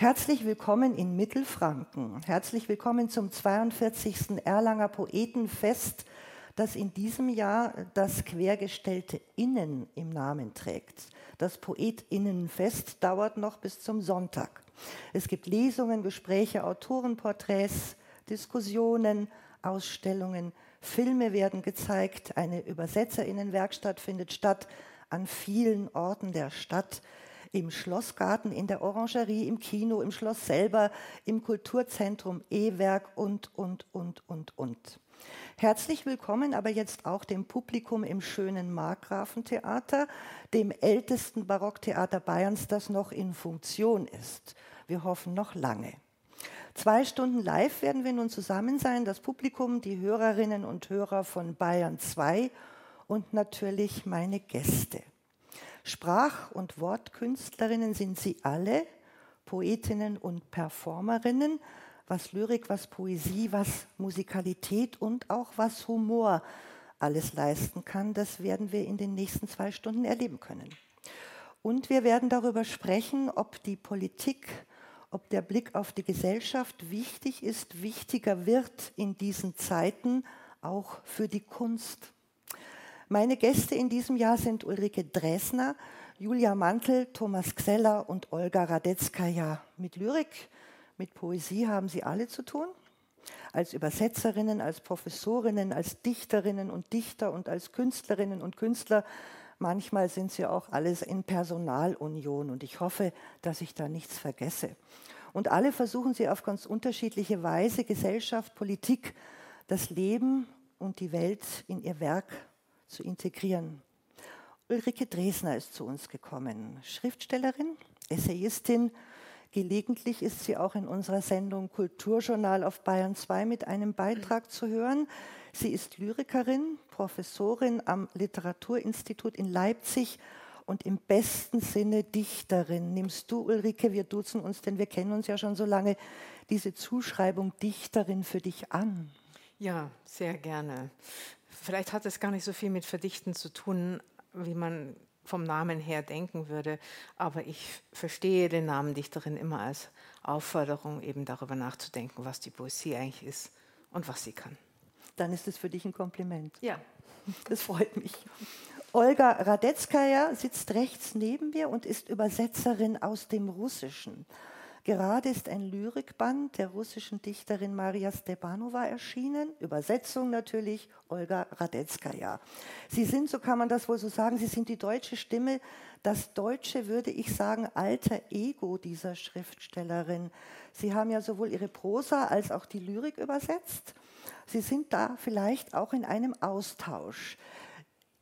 Herzlich willkommen in Mittelfranken. Herzlich willkommen zum 42. Erlanger Poetenfest, das in diesem Jahr das quergestellte Innen im Namen trägt. Das Poetinnenfest dauert noch bis zum Sonntag. Es gibt Lesungen, Gespräche, Autorenporträts, Diskussionen, Ausstellungen, Filme werden gezeigt, eine Übersetzerinnenwerkstatt findet statt an vielen Orten der Stadt, im Schlossgarten, in der Orangerie, im Kino, im Schloss selber, im Kulturzentrum E-Werk und, und, und, und, und. Herzlich willkommen aber jetzt auch dem Publikum im schönen Markgrafentheater, dem ältesten Barocktheater Bayerns, das noch in Funktion ist. Wir hoffen noch lange. Zwei Stunden live werden wir nun zusammen sein, das Publikum, die Hörerinnen und Hörer von Bayern 2 und natürlich meine Gäste. Sprach- und Wortkünstlerinnen sind sie alle, Poetinnen und Performerinnen, was Lyrik, was Poesie, was Musikalität und auch was Humor alles leisten kann, das werden wir in den nächsten zwei Stunden erleben können. Und wir werden darüber sprechen, ob die Politik, ob der Blick auf die Gesellschaft wichtig ist, wichtiger wird in diesen Zeiten, auch für die Kunst. Meine Gäste in diesem Jahr sind Ulrike Dresner, Julia Mantel, Thomas Xeller und Olga Radetzkaja. Mit Lyrik mit Poesie haben sie alle zu tun. Als Übersetzerinnen, als Professorinnen, als Dichterinnen und Dichter und als Künstlerinnen und Künstler. Manchmal sind sie auch alles in Personalunion und ich hoffe, dass ich da nichts vergesse. Und alle versuchen sie auf ganz unterschiedliche Weise Gesellschaft, Politik, das Leben und die Welt in ihr Werk zu integrieren. Ulrike Dresner ist zu uns gekommen, Schriftstellerin, Essayistin, Gelegentlich ist sie auch in unserer Sendung Kulturjournal auf Bayern 2 mit einem Beitrag zu hören. Sie ist Lyrikerin, Professorin am Literaturinstitut in Leipzig und im besten Sinne Dichterin. Nimmst du, Ulrike, wir duzen uns, denn wir kennen uns ja schon so lange, diese Zuschreibung Dichterin für dich an? Ja, sehr gerne. Vielleicht hat es gar nicht so viel mit Verdichten zu tun, wie man vom Namen her denken würde. Aber ich verstehe den Namen Dichterin immer als Aufforderung, eben darüber nachzudenken, was die Poesie eigentlich ist und was sie kann. Dann ist es für dich ein Kompliment. Ja. Das freut mich. Olga Radetzkaya sitzt rechts neben mir und ist Übersetzerin aus dem Russischen. Gerade ist ein Lyrikband der russischen Dichterin Maria Stepanova erschienen, Übersetzung natürlich Olga Radetzkaja. Sie sind, so kann man das wohl so sagen, Sie sind die deutsche Stimme, das deutsche, würde ich sagen, alter Ego dieser Schriftstellerin. Sie haben ja sowohl ihre Prosa als auch die Lyrik übersetzt. Sie sind da vielleicht auch in einem Austausch.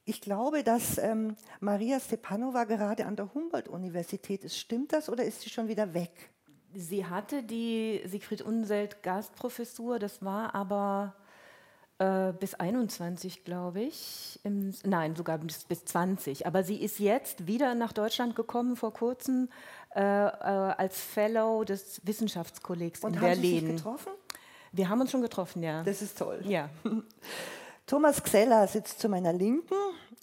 Ich glaube, dass ähm, Maria Stepanova gerade an der Humboldt-Universität ist. Stimmt das oder ist sie schon wieder weg? Sie hatte die Siegfried Unselt Gastprofessur, das war aber äh, bis 21, glaube ich. Im, nein, sogar bis, bis 20. Aber sie ist jetzt wieder nach Deutschland gekommen vor kurzem äh, äh, als Fellow des Wissenschaftskollegs Und in haben Berlin. Sie sich getroffen? Wir haben uns schon getroffen, ja. Das ist toll. Ja. Thomas Xeller sitzt zu meiner Linken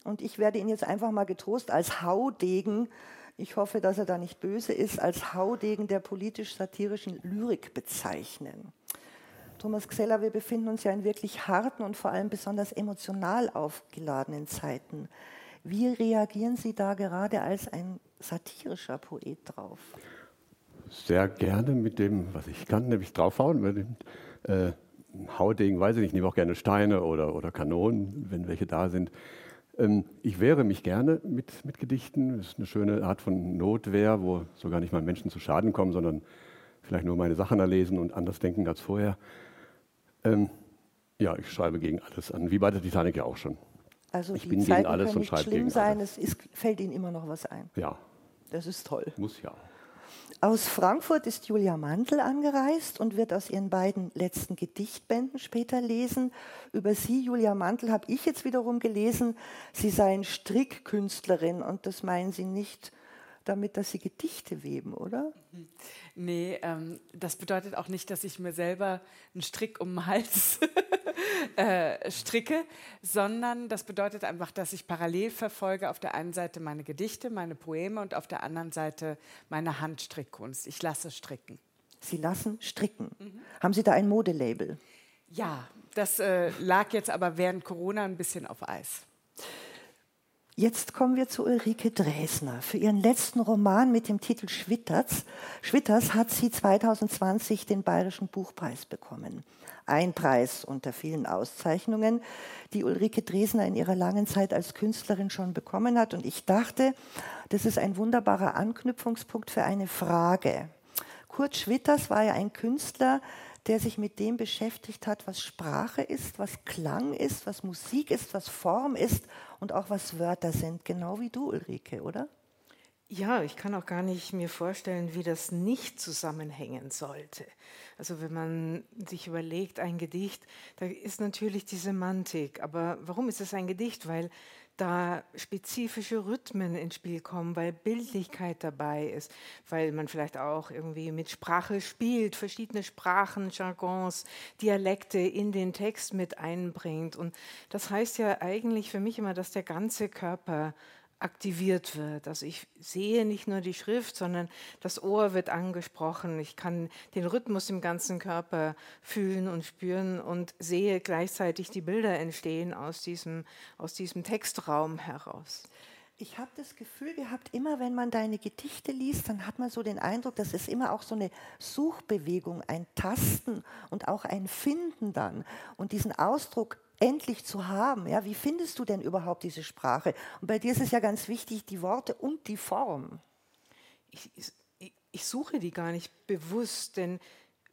und ich werde ihn jetzt einfach mal getrost als Haudegen ich hoffe, dass er da nicht böse ist, als Haudegen der politisch-satirischen Lyrik bezeichnen. Thomas Xeller, wir befinden uns ja in wirklich harten und vor allem besonders emotional aufgeladenen Zeiten. Wie reagieren Sie da gerade als ein satirischer Poet drauf? Sehr gerne mit dem, was ich kann, nämlich draufhauen. Mit dem äh, Haudegen, weiß ich nicht, ich nehme auch gerne Steine oder, oder Kanonen, wenn welche da sind. Ähm, ich wehre mich gerne mit, mit Gedichten. Das ist eine schöne Art von Notwehr, wo sogar nicht mal Menschen zu Schaden kommen, sondern vielleicht nur meine Sachen erlesen und anders denken als vorher. Ähm, ja, ich schreibe gegen alles an, wie bei der Titanic ja auch schon. Also ich die bin Zeiten gegen alles können und nicht schreibe schlimm gegen sein, alles. es ist, fällt Ihnen immer noch was ein. Ja, Das ist toll. muss ja. Aus Frankfurt ist Julia Mantel angereist und wird aus ihren beiden letzten Gedichtbänden später lesen. Über sie, Julia Mantel, habe ich jetzt wiederum gelesen, sie seien Strickkünstlerin und das meinen sie nicht damit, dass Sie Gedichte weben, oder? Nee, ähm, das bedeutet auch nicht, dass ich mir selber einen Strick um den Hals äh, stricke, sondern das bedeutet einfach, dass ich parallel verfolge auf der einen Seite meine Gedichte, meine Poeme und auf der anderen Seite meine Handstrickkunst. Ich lasse stricken. Sie lassen stricken. Mhm. Haben Sie da ein Modelabel? Ja, das äh, lag jetzt aber während Corona ein bisschen auf Eis. Jetzt kommen wir zu Ulrike Dresner. Für ihren letzten Roman mit dem Titel Schwitters, Schwitters hat sie 2020 den Bayerischen Buchpreis bekommen. Ein Preis unter vielen Auszeichnungen, die Ulrike Dresner in ihrer langen Zeit als Künstlerin schon bekommen hat. Und ich dachte, das ist ein wunderbarer Anknüpfungspunkt für eine Frage. Kurt Schwitters war ja ein Künstler, der sich mit dem beschäftigt hat, was Sprache ist, was Klang ist, was Musik ist, was Form ist und auch was Wörter sind, genau wie du, Ulrike, oder? Ja, ich kann auch gar nicht mir vorstellen, wie das nicht zusammenhängen sollte. Also wenn man sich überlegt, ein Gedicht, da ist natürlich die Semantik. Aber warum ist es ein Gedicht? Weil da spezifische Rhythmen ins Spiel kommen, weil Bildlichkeit dabei ist, weil man vielleicht auch irgendwie mit Sprache spielt, verschiedene Sprachen, Jargons, Dialekte in den Text mit einbringt. Und das heißt ja eigentlich für mich immer, dass der ganze Körper aktiviert wird. Also ich sehe nicht nur die Schrift, sondern das Ohr wird angesprochen. Ich kann den Rhythmus im ganzen Körper fühlen und spüren und sehe gleichzeitig die Bilder entstehen aus diesem, aus diesem Textraum heraus. Ich habe das Gefühl gehabt, immer wenn man deine Gedichte liest, dann hat man so den Eindruck, das ist immer auch so eine Suchbewegung, ein Tasten und auch ein Finden dann. Und diesen Ausdruck endlich zu haben. Ja, wie findest du denn überhaupt diese Sprache? Und bei dir ist es ja ganz wichtig, die Worte und die Form. Ich, ich, ich suche die gar nicht bewusst, denn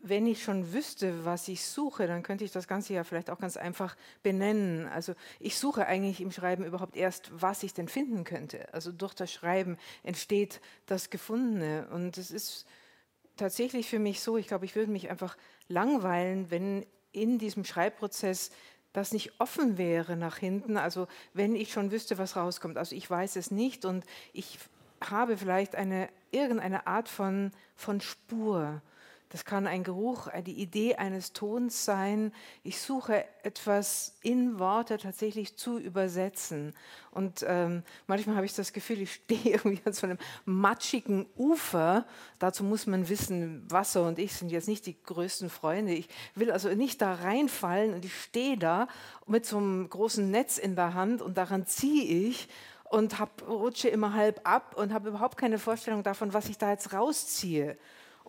wenn ich schon wüsste, was ich suche, dann könnte ich das Ganze ja vielleicht auch ganz einfach benennen. Also ich suche eigentlich im Schreiben überhaupt erst, was ich denn finden könnte. Also durch das Schreiben entsteht das Gefundene. Und es ist tatsächlich für mich so, ich glaube, ich würde mich einfach langweilen, wenn in diesem Schreibprozess das nicht offen wäre nach hinten. Also wenn ich schon wüsste, was rauskommt. Also ich weiß es nicht und ich habe vielleicht eine, irgendeine Art von, von Spur. Das kann ein Geruch, die Idee eines Tons sein. Ich suche etwas in Worte tatsächlich zu übersetzen. Und ähm, manchmal habe ich das Gefühl, ich stehe irgendwie an so einem matschigen Ufer. Dazu muss man wissen, Wasser und ich sind jetzt nicht die größten Freunde. Ich will also nicht da reinfallen und ich stehe da mit so einem großen Netz in der Hand und daran ziehe ich und hab, rutsche immer halb ab und habe überhaupt keine Vorstellung davon, was ich da jetzt rausziehe.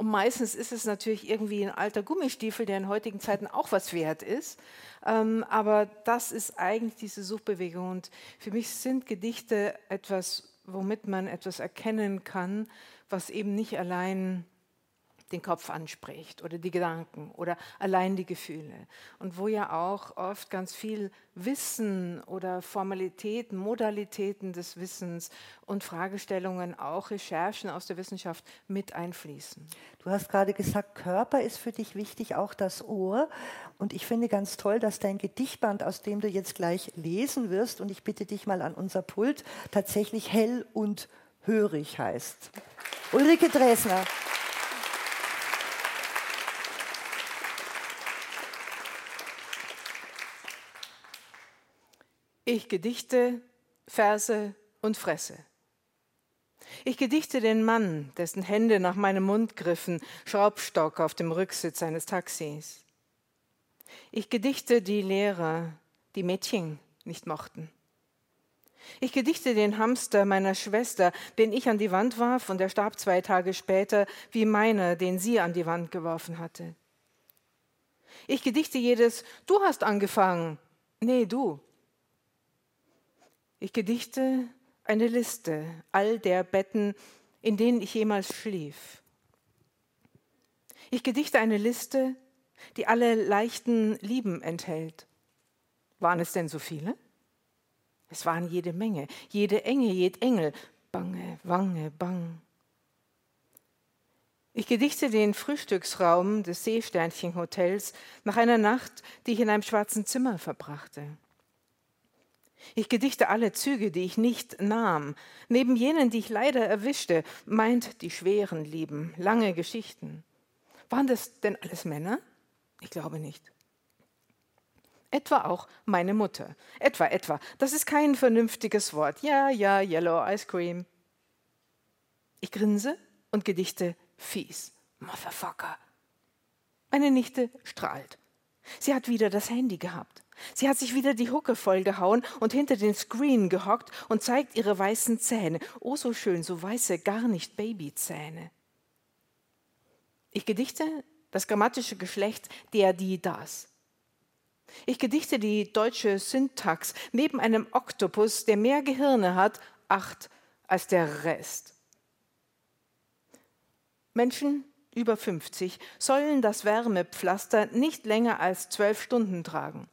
Und meistens ist es natürlich irgendwie ein alter Gummistiefel, der in heutigen Zeiten auch was wert ist. Ähm, aber das ist eigentlich diese Suchbewegung. Und für mich sind Gedichte etwas, womit man etwas erkennen kann, was eben nicht allein den Kopf anspricht oder die Gedanken oder allein die Gefühle. Und wo ja auch oft ganz viel Wissen oder Formalitäten, Modalitäten des Wissens und Fragestellungen, auch Recherchen aus der Wissenschaft mit einfließen. Du hast gerade gesagt, Körper ist für dich wichtig, auch das Ohr. Und ich finde ganz toll, dass dein Gedichtband, aus dem du jetzt gleich lesen wirst, und ich bitte dich mal an unser Pult, tatsächlich hell und hörig heißt. Ulrike Dresner. Ich gedichte Verse und fresse. Ich gedichte den Mann, dessen Hände nach meinem Mund griffen, Schraubstock auf dem Rücksitz eines Taxis. Ich gedichte die Lehrer, die Mädchen nicht mochten. Ich gedichte den Hamster meiner Schwester, den ich an die Wand warf, und er starb zwei Tage später, wie meiner, den sie an die Wand geworfen hatte. Ich gedichte jedes Du hast angefangen. Nee, du. Ich gedichte eine Liste all der Betten, in denen ich jemals schlief. Ich gedichte eine Liste, die alle leichten Lieben enthält. Waren es denn so viele? Es waren jede Menge, jede Enge, jed Engel, bange, wange, bang. Ich gedichte den Frühstücksraum des Seesternchenhotels nach einer Nacht, die ich in einem schwarzen Zimmer verbrachte. Ich gedichte alle Züge, die ich nicht nahm, neben jenen, die ich leider erwischte, meint die schweren Lieben, lange Geschichten. Waren das denn alles Männer? Ich glaube nicht. Etwa auch meine Mutter. Etwa, etwa. Das ist kein vernünftiges Wort. Ja, ja, Yellow Ice Cream. Ich grinse und gedichte fies. Motherfucker. Meine Nichte strahlt. Sie hat wieder das Handy gehabt. Sie hat sich wieder die Hucke vollgehauen und hinter den Screen gehockt und zeigt ihre weißen Zähne. Oh, so schön, so weiße, gar nicht Babyzähne. Ich gedichte das grammatische Geschlecht der, die, das. Ich gedichte die deutsche Syntax neben einem Oktopus, der mehr Gehirne hat, acht, als der Rest. Menschen über 50 sollen das Wärmepflaster nicht länger als zwölf Stunden tragen.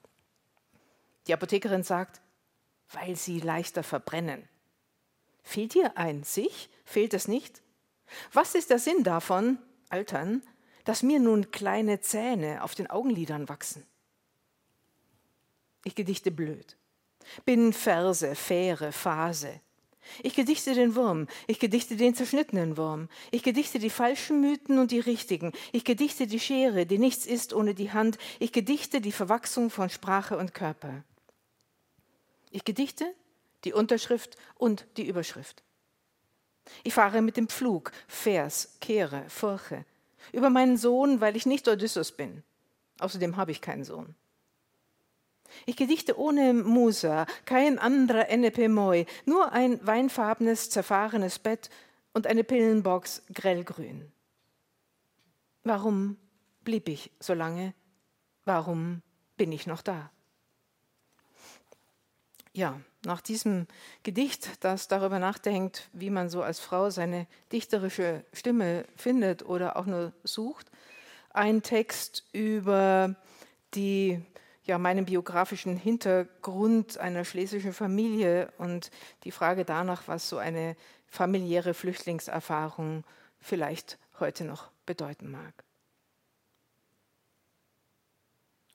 Die Apothekerin sagt, weil sie leichter verbrennen. Fehlt dir ein sich? Fehlt es nicht? Was ist der Sinn davon, Altern, dass mir nun kleine Zähne auf den Augenlidern wachsen? Ich gedichte blöd. Bin Verse, Fähre, Phase. Ich gedichte den Wurm, ich gedichte den zerschnittenen Wurm, ich gedichte die falschen Mythen und die richtigen, ich gedichte die Schere, die nichts ist ohne die Hand, ich gedichte die Verwachsung von Sprache und Körper. Ich gedichte die Unterschrift und die Überschrift. Ich fahre mit dem Pflug, Vers, kehre, furche, über meinen Sohn, weil ich nicht Odysseus bin. Außerdem habe ich keinen Sohn. Ich gedichte ohne Musa, kein anderer NP Moi, nur ein weinfarbenes, zerfahrenes Bett und eine Pillenbox grellgrün. Warum blieb ich so lange? Warum bin ich noch da? Ja, nach diesem Gedicht, das darüber nachdenkt, wie man so als Frau seine dichterische Stimme findet oder auch nur sucht, ein Text über die ja, meinen biografischen Hintergrund einer schlesischen Familie und die Frage danach, was so eine familiäre Flüchtlingserfahrung vielleicht heute noch bedeuten mag.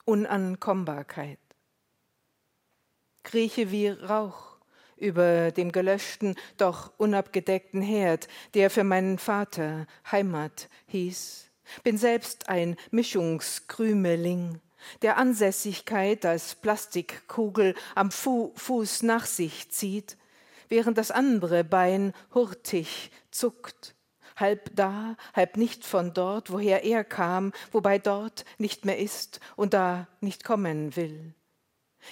Unankommbarkeit. Krieche wie Rauch über dem gelöschten, doch unabgedeckten Herd, der für meinen Vater Heimat hieß. Bin selbst ein Mischungskrümeling, der Ansässigkeit als Plastikkugel am Fu Fuß nach sich zieht, während das andere Bein hurtig zuckt, halb da, halb nicht von dort, woher er kam, wobei dort nicht mehr ist und da nicht kommen will.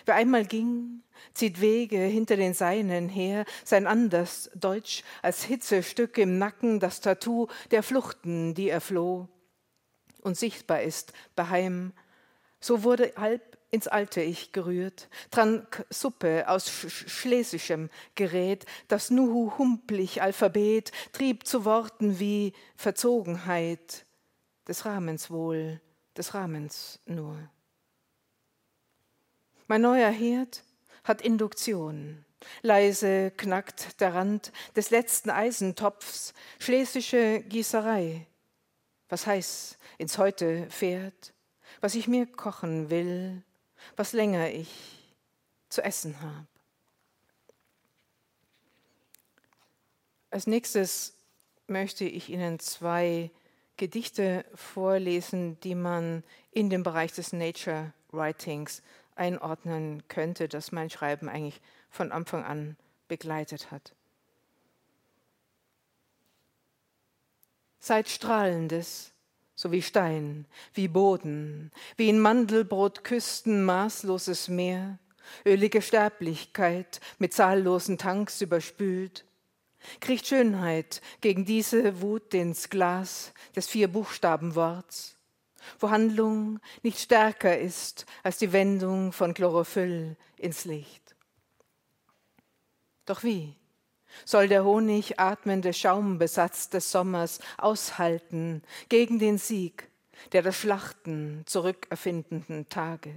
Wer einmal ging, zieht Wege hinter den Seinen her, sein anders Deutsch als Hitzestück im Nacken, das Tattoo der Fluchten, die er floh und sichtbar ist, beheim. So wurde halb ins alte Ich gerührt, trank Suppe aus sch schlesischem Gerät, das Nuhu humplig Alphabet trieb zu Worten wie Verzogenheit, des Rahmens wohl, des Rahmens nur. Mein neuer Herd hat Induktion. Leise knackt der Rand des letzten Eisentopfs, schlesische Gießerei. Was heiß ins Heute fährt, was ich mir kochen will, was länger ich zu essen habe. Als nächstes möchte ich Ihnen zwei Gedichte vorlesen, die man in den Bereich des Nature Writings einordnen könnte, das mein Schreiben eigentlich von Anfang an begleitet hat. Seid strahlendes, so wie Stein, wie Boden, wie in Mandelbrotküsten maßloses Meer, ölige Sterblichkeit mit zahllosen Tanks überspült, kriecht Schönheit gegen diese Wut ins Glas des Vier-Buchstaben-Worts, wo Handlung nicht stärker ist als die Wendung von Chlorophyll ins Licht. Doch wie? soll der Honig atmende Schaumbesatz des Sommers aushalten gegen den Sieg der das Schlachten zurückerfindenden Tage.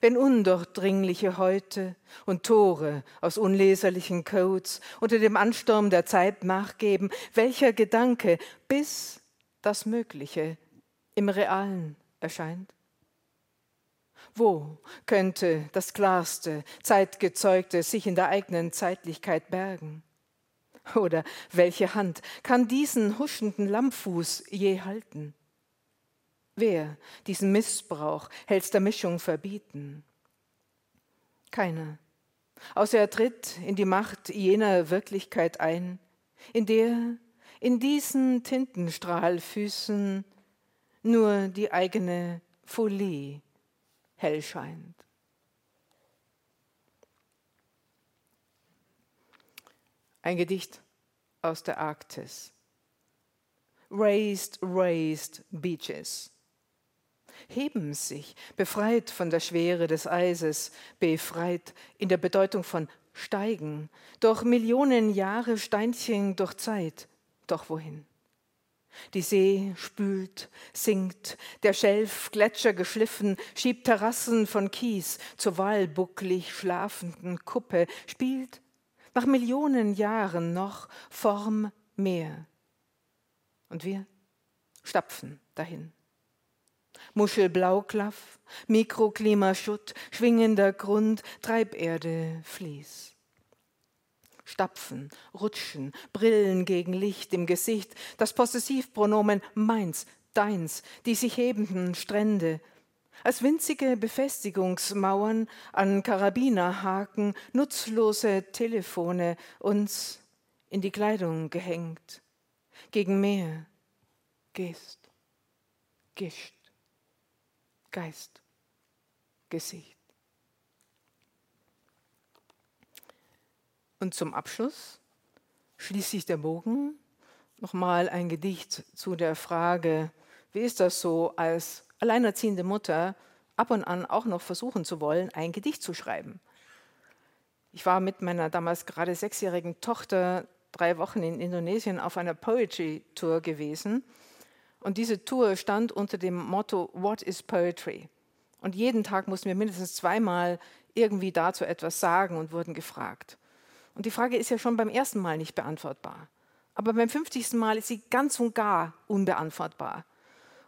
Wenn undurchdringliche Häute und Tore aus unleserlichen Codes unter dem Ansturm der Zeit nachgeben, welcher Gedanke bis das Mögliche im Realen erscheint? Wo könnte das Klarste, Zeitgezeugte sich in der eigenen Zeitlichkeit bergen? Oder welche Hand kann diesen huschenden Lammfuß je halten? Wer diesen Missbrauch hält's der Mischung verbieten? Keiner, außer er tritt in die Macht jener Wirklichkeit ein, in der in diesen Tintenstrahlfüßen nur die eigene Folie hell scheint. Ein Gedicht aus der Arktis. Raised, raised beaches. Heben sich, befreit von der Schwere des Eises, befreit in der Bedeutung von steigen, durch Millionen Jahre Steinchen durch Zeit, doch wohin? Die See spült, sinkt, der Schelf, Gletscher geschliffen, schiebt Terrassen von Kies zur wahlbucklig schlafenden Kuppe, spielt nach Millionen Jahren noch Form Meer. Und wir stapfen dahin. Muschelblauklaff, Mikroklimaschutt, schwingender Grund, Treiberde, Fließ. Stapfen, Rutschen, Brillen gegen Licht im Gesicht, das Possessivpronomen meins, deins, die sich hebenden Strände, als winzige Befestigungsmauern an Karabinerhaken, nutzlose Telefone uns in die Kleidung gehängt, gegen Meer, Gest, Gischt, Geist, Gesicht. Und zum Abschluss schließt sich der Bogen nochmal ein Gedicht zu der Frage, wie ist das so als alleinerziehende Mutter ab und an auch noch versuchen zu wollen, ein Gedicht zu schreiben. Ich war mit meiner damals gerade sechsjährigen Tochter drei Wochen in Indonesien auf einer Poetry Tour gewesen. Und diese Tour stand unter dem Motto What is Poetry? Und jeden Tag mussten wir mindestens zweimal irgendwie dazu etwas sagen und wurden gefragt. Und die Frage ist ja schon beim ersten Mal nicht beantwortbar. Aber beim 50. Mal ist sie ganz und gar unbeantwortbar.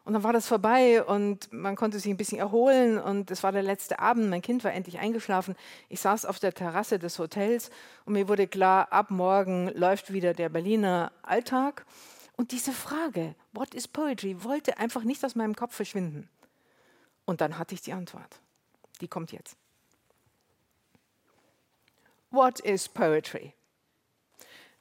Und dann war das vorbei und man konnte sich ein bisschen erholen und es war der letzte Abend. Mein Kind war endlich eingeschlafen. Ich saß auf der Terrasse des Hotels und mir wurde klar, ab morgen läuft wieder der Berliner Alltag. Und diese Frage, what is poetry, wollte einfach nicht aus meinem Kopf verschwinden. Und dann hatte ich die Antwort. Die kommt jetzt. What is poetry?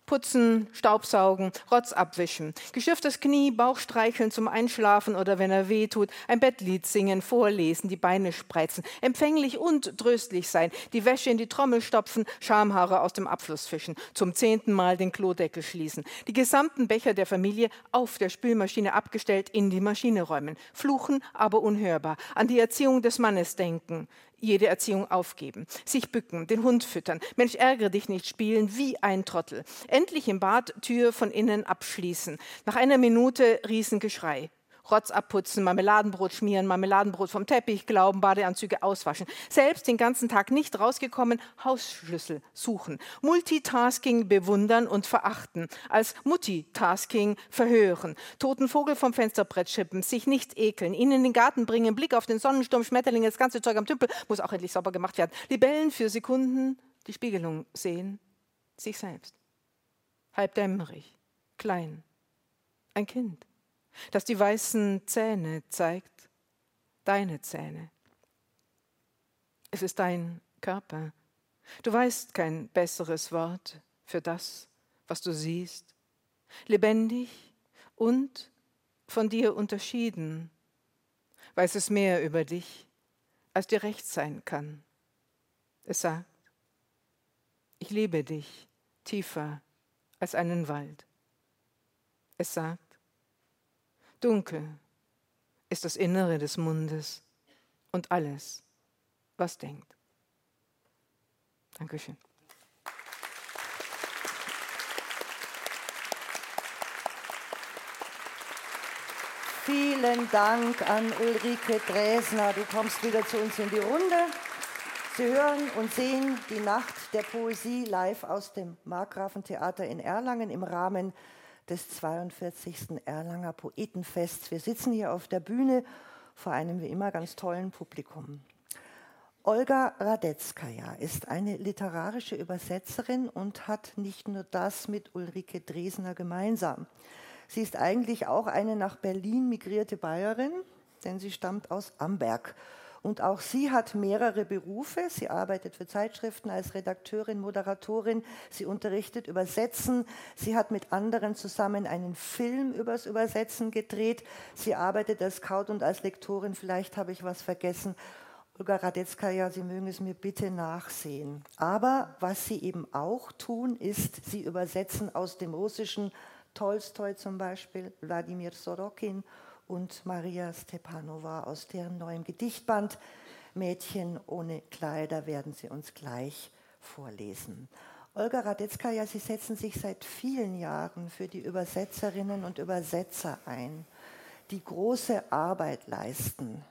Putzen, Staubsaugen, Rotz abwischen, geschürftes Knie, Bauch streicheln zum Einschlafen oder wenn er weh tut, ein Bettlied singen, vorlesen, die Beine spreizen, empfänglich und tröstlich sein, die Wäsche in die Trommel stopfen, Schamhaare aus dem Abfluss fischen, zum zehnten Mal den Klodeckel schließen, die gesamten Becher der Familie auf der Spülmaschine abgestellt in die Maschine räumen, fluchen, aber unhörbar, an die Erziehung des Mannes denken, jede Erziehung aufgeben, sich bücken, den Hund füttern, Mensch, ärgere dich nicht spielen, wie ein Trottel. Endlich im Bad Tür von innen abschließen. Nach einer Minute Riesengeschrei. Rotz abputzen, Marmeladenbrot schmieren, Marmeladenbrot vom Teppich glauben, Badeanzüge auswaschen. Selbst den ganzen Tag nicht rausgekommen, Hausschlüssel suchen. Multitasking bewundern und verachten. Als Multitasking verhören. Toten Vogel vom Fensterbrett schippen, sich nicht ekeln, ihn in den Garten bringen, Blick auf den Sonnensturm, Schmetterlinge, das ganze Zeug am Tümpel, muss auch endlich sauber gemacht werden. Libellen für Sekunden die Spiegelung sehen, sich selbst. Halbdämmerig, klein, ein Kind das die weißen Zähne zeigt, deine Zähne. Es ist dein Körper. Du weißt kein besseres Wort für das, was du siehst. Lebendig und von dir unterschieden, weiß es mehr über dich, als dir recht sein kann. Es sagt, ich liebe dich tiefer als einen Wald. Es sagt, Dunkel ist das Innere des Mundes und alles, was denkt. Dankeschön. Vielen Dank an Ulrike Dresner. Du kommst wieder zu uns in die Runde. Sie hören und sehen die Nacht der Poesie live aus dem Markgrafentheater in Erlangen im Rahmen des 42. Erlanger Poetenfests. Wir sitzen hier auf der Bühne vor einem wie immer ganz tollen Publikum. Olga Radetzkaja ist eine literarische Übersetzerin und hat nicht nur das mit Ulrike Dresner gemeinsam. Sie ist eigentlich auch eine nach Berlin migrierte Bayerin, denn sie stammt aus Amberg. Und auch sie hat mehrere Berufe. Sie arbeitet für Zeitschriften als Redakteurin, Moderatorin. Sie unterrichtet Übersetzen. Sie hat mit anderen zusammen einen Film übers Übersetzen gedreht. Sie arbeitet als Scout und als Lektorin. Vielleicht habe ich was vergessen. Olga Radetzkaja, Sie mögen es mir bitte nachsehen. Aber was Sie eben auch tun, ist, Sie übersetzen aus dem Russischen Tolstoi zum Beispiel, Wladimir Sorokin und Maria Stepanova aus deren neuem Gedichtband Mädchen ohne Kleider werden Sie uns gleich vorlesen. Olga Radetzkaja, Sie setzen sich seit vielen Jahren für die Übersetzerinnen und Übersetzer ein, die große Arbeit leisten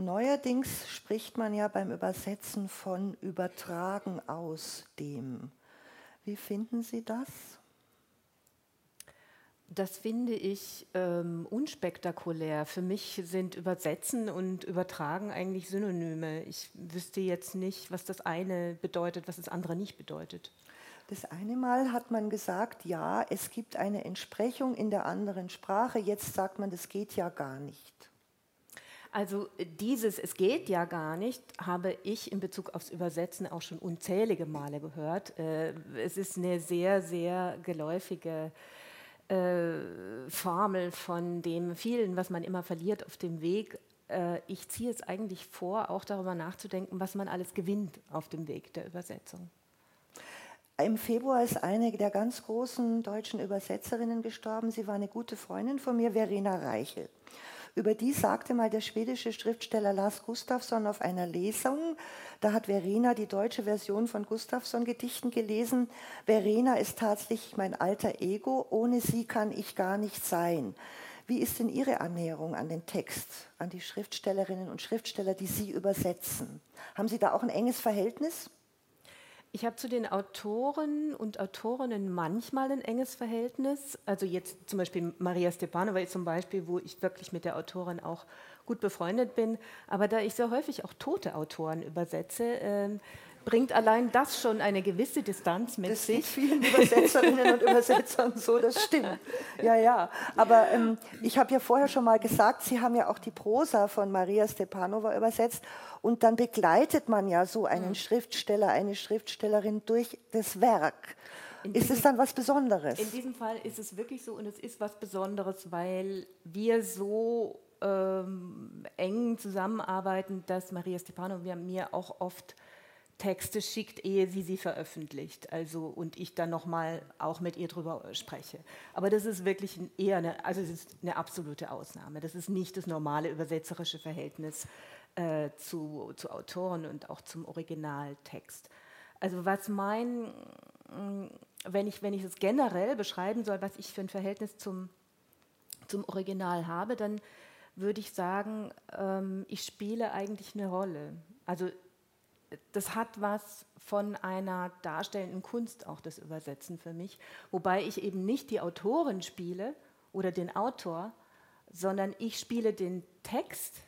Neuerdings spricht man ja beim Übersetzen von Übertragen aus dem. Wie finden Sie das? Das finde ich ähm, unspektakulär. Für mich sind Übersetzen und Übertragen eigentlich Synonyme. Ich wüsste jetzt nicht, was das eine bedeutet, was das andere nicht bedeutet. Das eine Mal hat man gesagt, ja, es gibt eine Entsprechung in der anderen Sprache. Jetzt sagt man, das geht ja gar nicht. Also dieses Es geht ja gar nicht, habe ich in Bezug aufs Übersetzen auch schon unzählige Male gehört. Äh, es ist eine sehr, sehr geläufige äh, Formel von dem vielen, was man immer verliert auf dem Weg. Äh, ich ziehe es eigentlich vor, auch darüber nachzudenken, was man alles gewinnt auf dem Weg der Übersetzung. Im Februar ist eine der ganz großen deutschen Übersetzerinnen gestorben. Sie war eine gute Freundin von mir, Verena Reichel. Über die sagte mal der schwedische Schriftsteller Lars Gustafsson auf einer Lesung, da hat Verena die deutsche Version von Gustafsson Gedichten gelesen. Verena ist tatsächlich mein alter Ego, ohne sie kann ich gar nicht sein. Wie ist denn Ihre Annäherung an den Text, an die Schriftstellerinnen und Schriftsteller, die Sie übersetzen? Haben Sie da auch ein enges Verhältnis? Ich habe zu den Autoren und Autorinnen manchmal ein enges Verhältnis. Also jetzt zum Beispiel Maria Stepanova ist zum Beispiel, wo ich wirklich mit der Autorin auch gut befreundet bin. Aber da ich sehr häufig auch tote Autoren übersetze, äh, bringt allein das schon eine gewisse Distanz mit das sich. Das vielen Übersetzerinnen und Übersetzern so, das stimmt. Ja, ja. Aber ähm, ich habe ja vorher schon mal gesagt, Sie haben ja auch die Prosa von Maria Stepanova übersetzt. Und dann begleitet man ja so einen mhm. Schriftsteller, eine Schriftstellerin durch das Werk. In ist es dann was Besonderes? In diesem Fall ist es wirklich so und es ist was Besonderes, weil wir so ähm, eng zusammenarbeiten, dass Maria Stepanova mir auch oft Texte schickt, ehe sie sie veröffentlicht. Also und ich dann nochmal auch mit ihr drüber spreche. Aber das ist wirklich eher eine, also es ist eine absolute Ausnahme. Das ist nicht das normale übersetzerische Verhältnis äh, zu, zu Autoren und auch zum Originaltext. Also was mein, mm, wenn ich, wenn ich es generell beschreiben soll, was ich für ein Verhältnis zum, zum Original habe, dann würde ich sagen, ähm, ich spiele eigentlich eine Rolle. Also das hat was von einer darstellenden Kunst auch das Übersetzen für mich, wobei ich eben nicht die Autorin spiele oder den Autor, sondern ich spiele den Text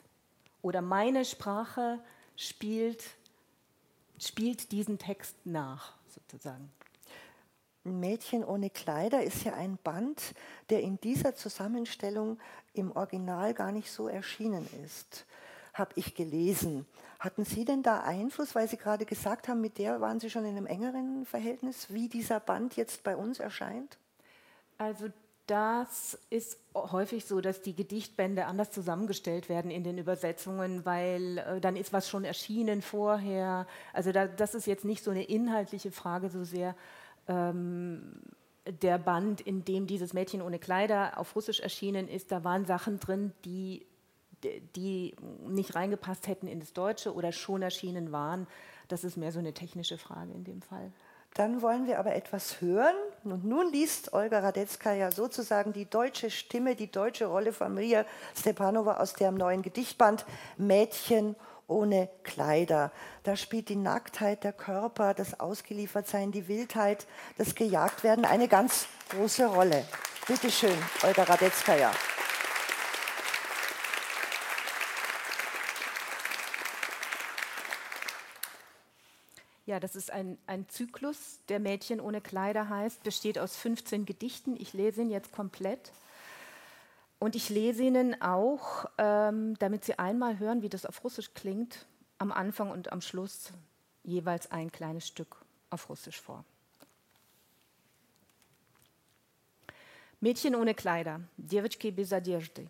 oder meine Sprache spielt, spielt diesen Text nach, sozusagen. Mädchen ohne Kleider ist ja ein Band, der in dieser Zusammenstellung im Original gar nicht so erschienen ist, habe ich gelesen. Hatten Sie denn da Einfluss, weil Sie gerade gesagt haben, mit der waren Sie schon in einem engeren Verhältnis, wie dieser Band jetzt bei uns erscheint? Also das ist häufig so, dass die Gedichtbände anders zusammengestellt werden in den Übersetzungen, weil äh, dann ist was schon erschienen vorher. Also da, das ist jetzt nicht so eine inhaltliche Frage so sehr. Ähm, der Band, in dem dieses Mädchen ohne Kleider auf Russisch erschienen ist, da waren Sachen drin, die, die nicht reingepasst hätten in das Deutsche oder schon erschienen waren. Das ist mehr so eine technische Frage in dem Fall. Dann wollen wir aber etwas hören. Und nun liest Olga Radetzka ja sozusagen die deutsche Stimme, die deutsche Rolle von Maria Stepanova aus dem neuen Gedichtband Mädchen ohne Kleider. Da spielt die Nacktheit, der Körper, das Ausgeliefertsein, die Wildheit, das Gejagtwerden eine ganz große Rolle. Bitte schön, Olga Radetzka. Ja, das ist ein, ein Zyklus, der Mädchen ohne Kleider heißt, besteht aus 15 Gedichten. Ich lese ihn jetzt komplett. Und ich lese Ihnen auch, ähm, damit Sie einmal hören, wie das auf Russisch klingt, am Anfang und am Schluss jeweils ein kleines Stück auf Russisch vor. Mädchen ohne Kleider, девочки без одежды.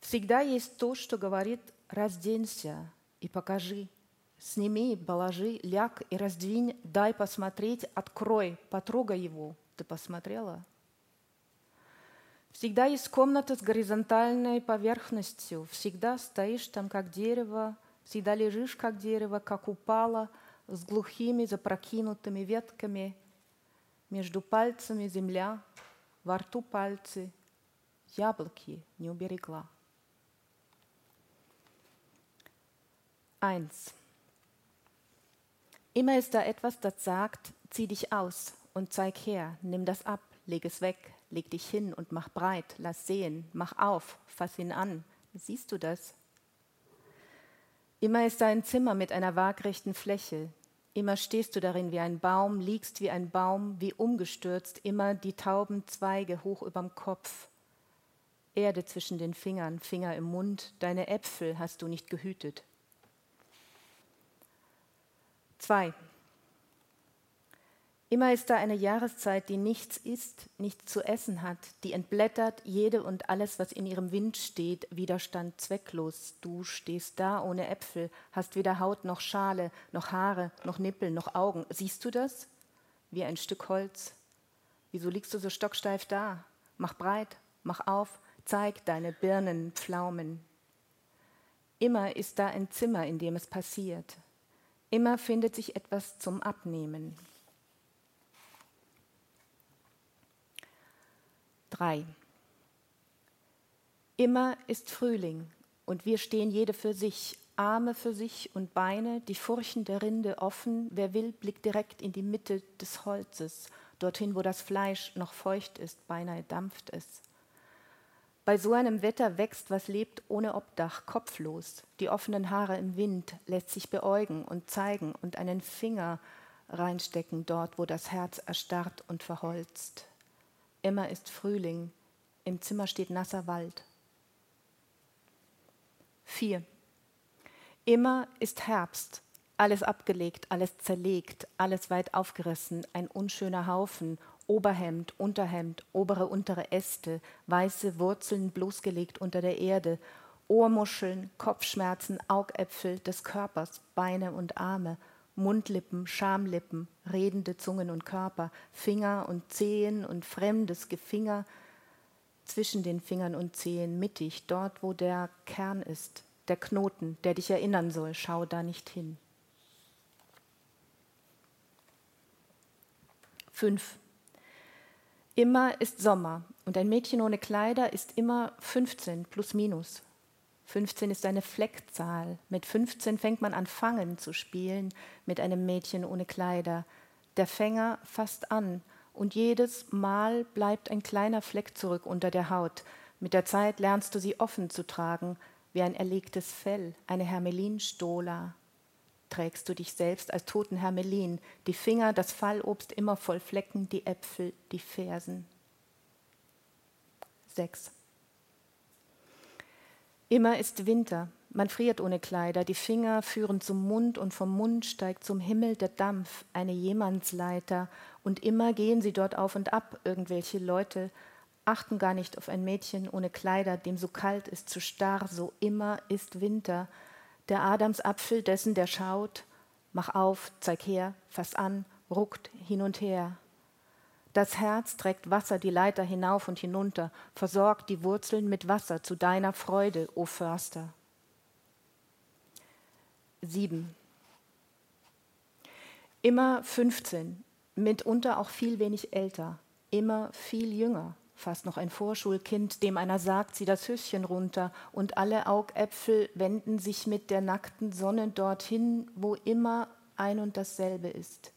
Всегда есть то, что говорит «разденься и покажи». Сними, положи, ляг и раздвинь, дай посмотреть, открой, потрогай его. Ты посмотрела? Всегда есть комната с горизонтальной поверхностью. Всегда стоишь там, как дерево, всегда лежишь, как дерево, как упало, с глухими запрокинутыми ветками – между пальцами земля, во рту пальцы, яблоки не уберегла. Eins. Immer ist da etwas, das sagt, zieh dich aus und zeig her, nimm das ab, leg es weg, leg dich hin und mach breit, lass sehen, mach auf, fass ihn an. Siehst du das? Immer ist da ein Zimmer mit einer waagrechten Fläche, Immer stehst du darin wie ein Baum, liegst wie ein Baum, wie umgestürzt, immer die tauben Zweige hoch überm Kopf. Erde zwischen den Fingern, Finger im Mund, deine Äpfel hast du nicht gehütet. Zwei. Immer ist da eine Jahreszeit, die nichts isst, nichts zu essen hat, die entblättert jede und alles, was in ihrem Wind steht, Widerstand zwecklos. Du stehst da ohne Äpfel, hast weder Haut noch Schale, noch Haare, noch Nippel, noch Augen. Siehst du das? Wie ein Stück Holz. Wieso liegst du so stocksteif da? Mach breit, mach auf, zeig deine Birnen, Pflaumen. Immer ist da ein Zimmer, in dem es passiert. Immer findet sich etwas zum Abnehmen. 3. Immer ist Frühling und wir stehen jede für sich, Arme für sich und Beine, die Furchen der Rinde offen. Wer will, blickt direkt in die Mitte des Holzes, dorthin, wo das Fleisch noch feucht ist, beinahe dampft es. Bei so einem Wetter wächst, was lebt, ohne Obdach, kopflos. Die offenen Haare im Wind lässt sich beäugen und zeigen und einen Finger reinstecken dort, wo das Herz erstarrt und verholzt. Immer ist Frühling, im Zimmer steht nasser Wald. 4. Immer ist Herbst, alles abgelegt, alles zerlegt, alles weit aufgerissen, ein unschöner Haufen, Oberhemd, Unterhemd, obere, untere Äste, weiße Wurzeln bloßgelegt unter der Erde, Ohrmuscheln, Kopfschmerzen, Augäpfel des Körpers, Beine und Arme, Mundlippen, Schamlippen, redende Zungen und Körper, Finger und Zehen und fremdes Gefinger zwischen den Fingern und Zehen, mittig, dort, wo der Kern ist, der Knoten, der dich erinnern soll, schau da nicht hin. Fünf. Immer ist Sommer und ein Mädchen ohne Kleider ist immer 15 plus minus. 15 ist eine Fleckzahl. Mit 15 fängt man an, Fangen zu spielen mit einem Mädchen ohne Kleider. Der Fänger fasst an und jedes Mal bleibt ein kleiner Fleck zurück unter der Haut. Mit der Zeit lernst du sie offen zu tragen, wie ein erlegtes Fell, eine Hermelinstola. Trägst du dich selbst als toten Hermelin, die Finger, das Fallobst immer voll Flecken, die Äpfel, die Fersen. 6. Immer ist Winter, man friert ohne Kleider, die Finger führen zum Mund und vom Mund steigt zum Himmel der Dampf, eine Jemandsleiter, und immer gehen sie dort auf und ab, irgendwelche Leute, achten gar nicht auf ein Mädchen ohne Kleider, dem so kalt ist, zu starr, so immer ist Winter, der Adamsapfel dessen, der schaut, mach auf, zeig her, fass an, ruckt hin und her. Das Herz trägt Wasser die Leiter hinauf und hinunter, versorgt die Wurzeln mit Wasser zu deiner Freude, o Förster. 7. Immer 15, mitunter auch viel wenig älter, immer viel jünger, fast noch ein Vorschulkind, dem einer sagt, zieh das Höschen runter, und alle Augäpfel wenden sich mit der nackten Sonne dorthin, wo immer ein und dasselbe ist.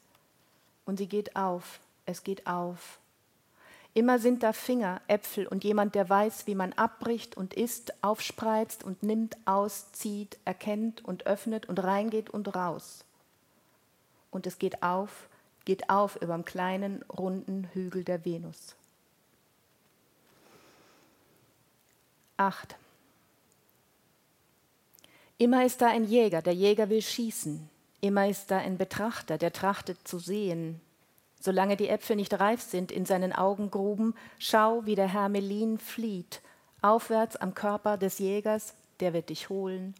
Und sie geht auf, es geht auf. Immer sind da Finger, Äpfel und jemand, der weiß, wie man abbricht und isst, aufspreizt und nimmt, auszieht, erkennt und öffnet und reingeht und raus. Und es geht auf, geht auf über dem kleinen, runden Hügel der Venus. Acht. Immer ist da ein Jäger, der Jäger will schießen. Immer ist da ein Betrachter, der trachtet zu sehen. Solange die Äpfel nicht reif sind in seinen Augengruben, schau, wie der Hermelin flieht, aufwärts am Körper des Jägers, der wird dich holen,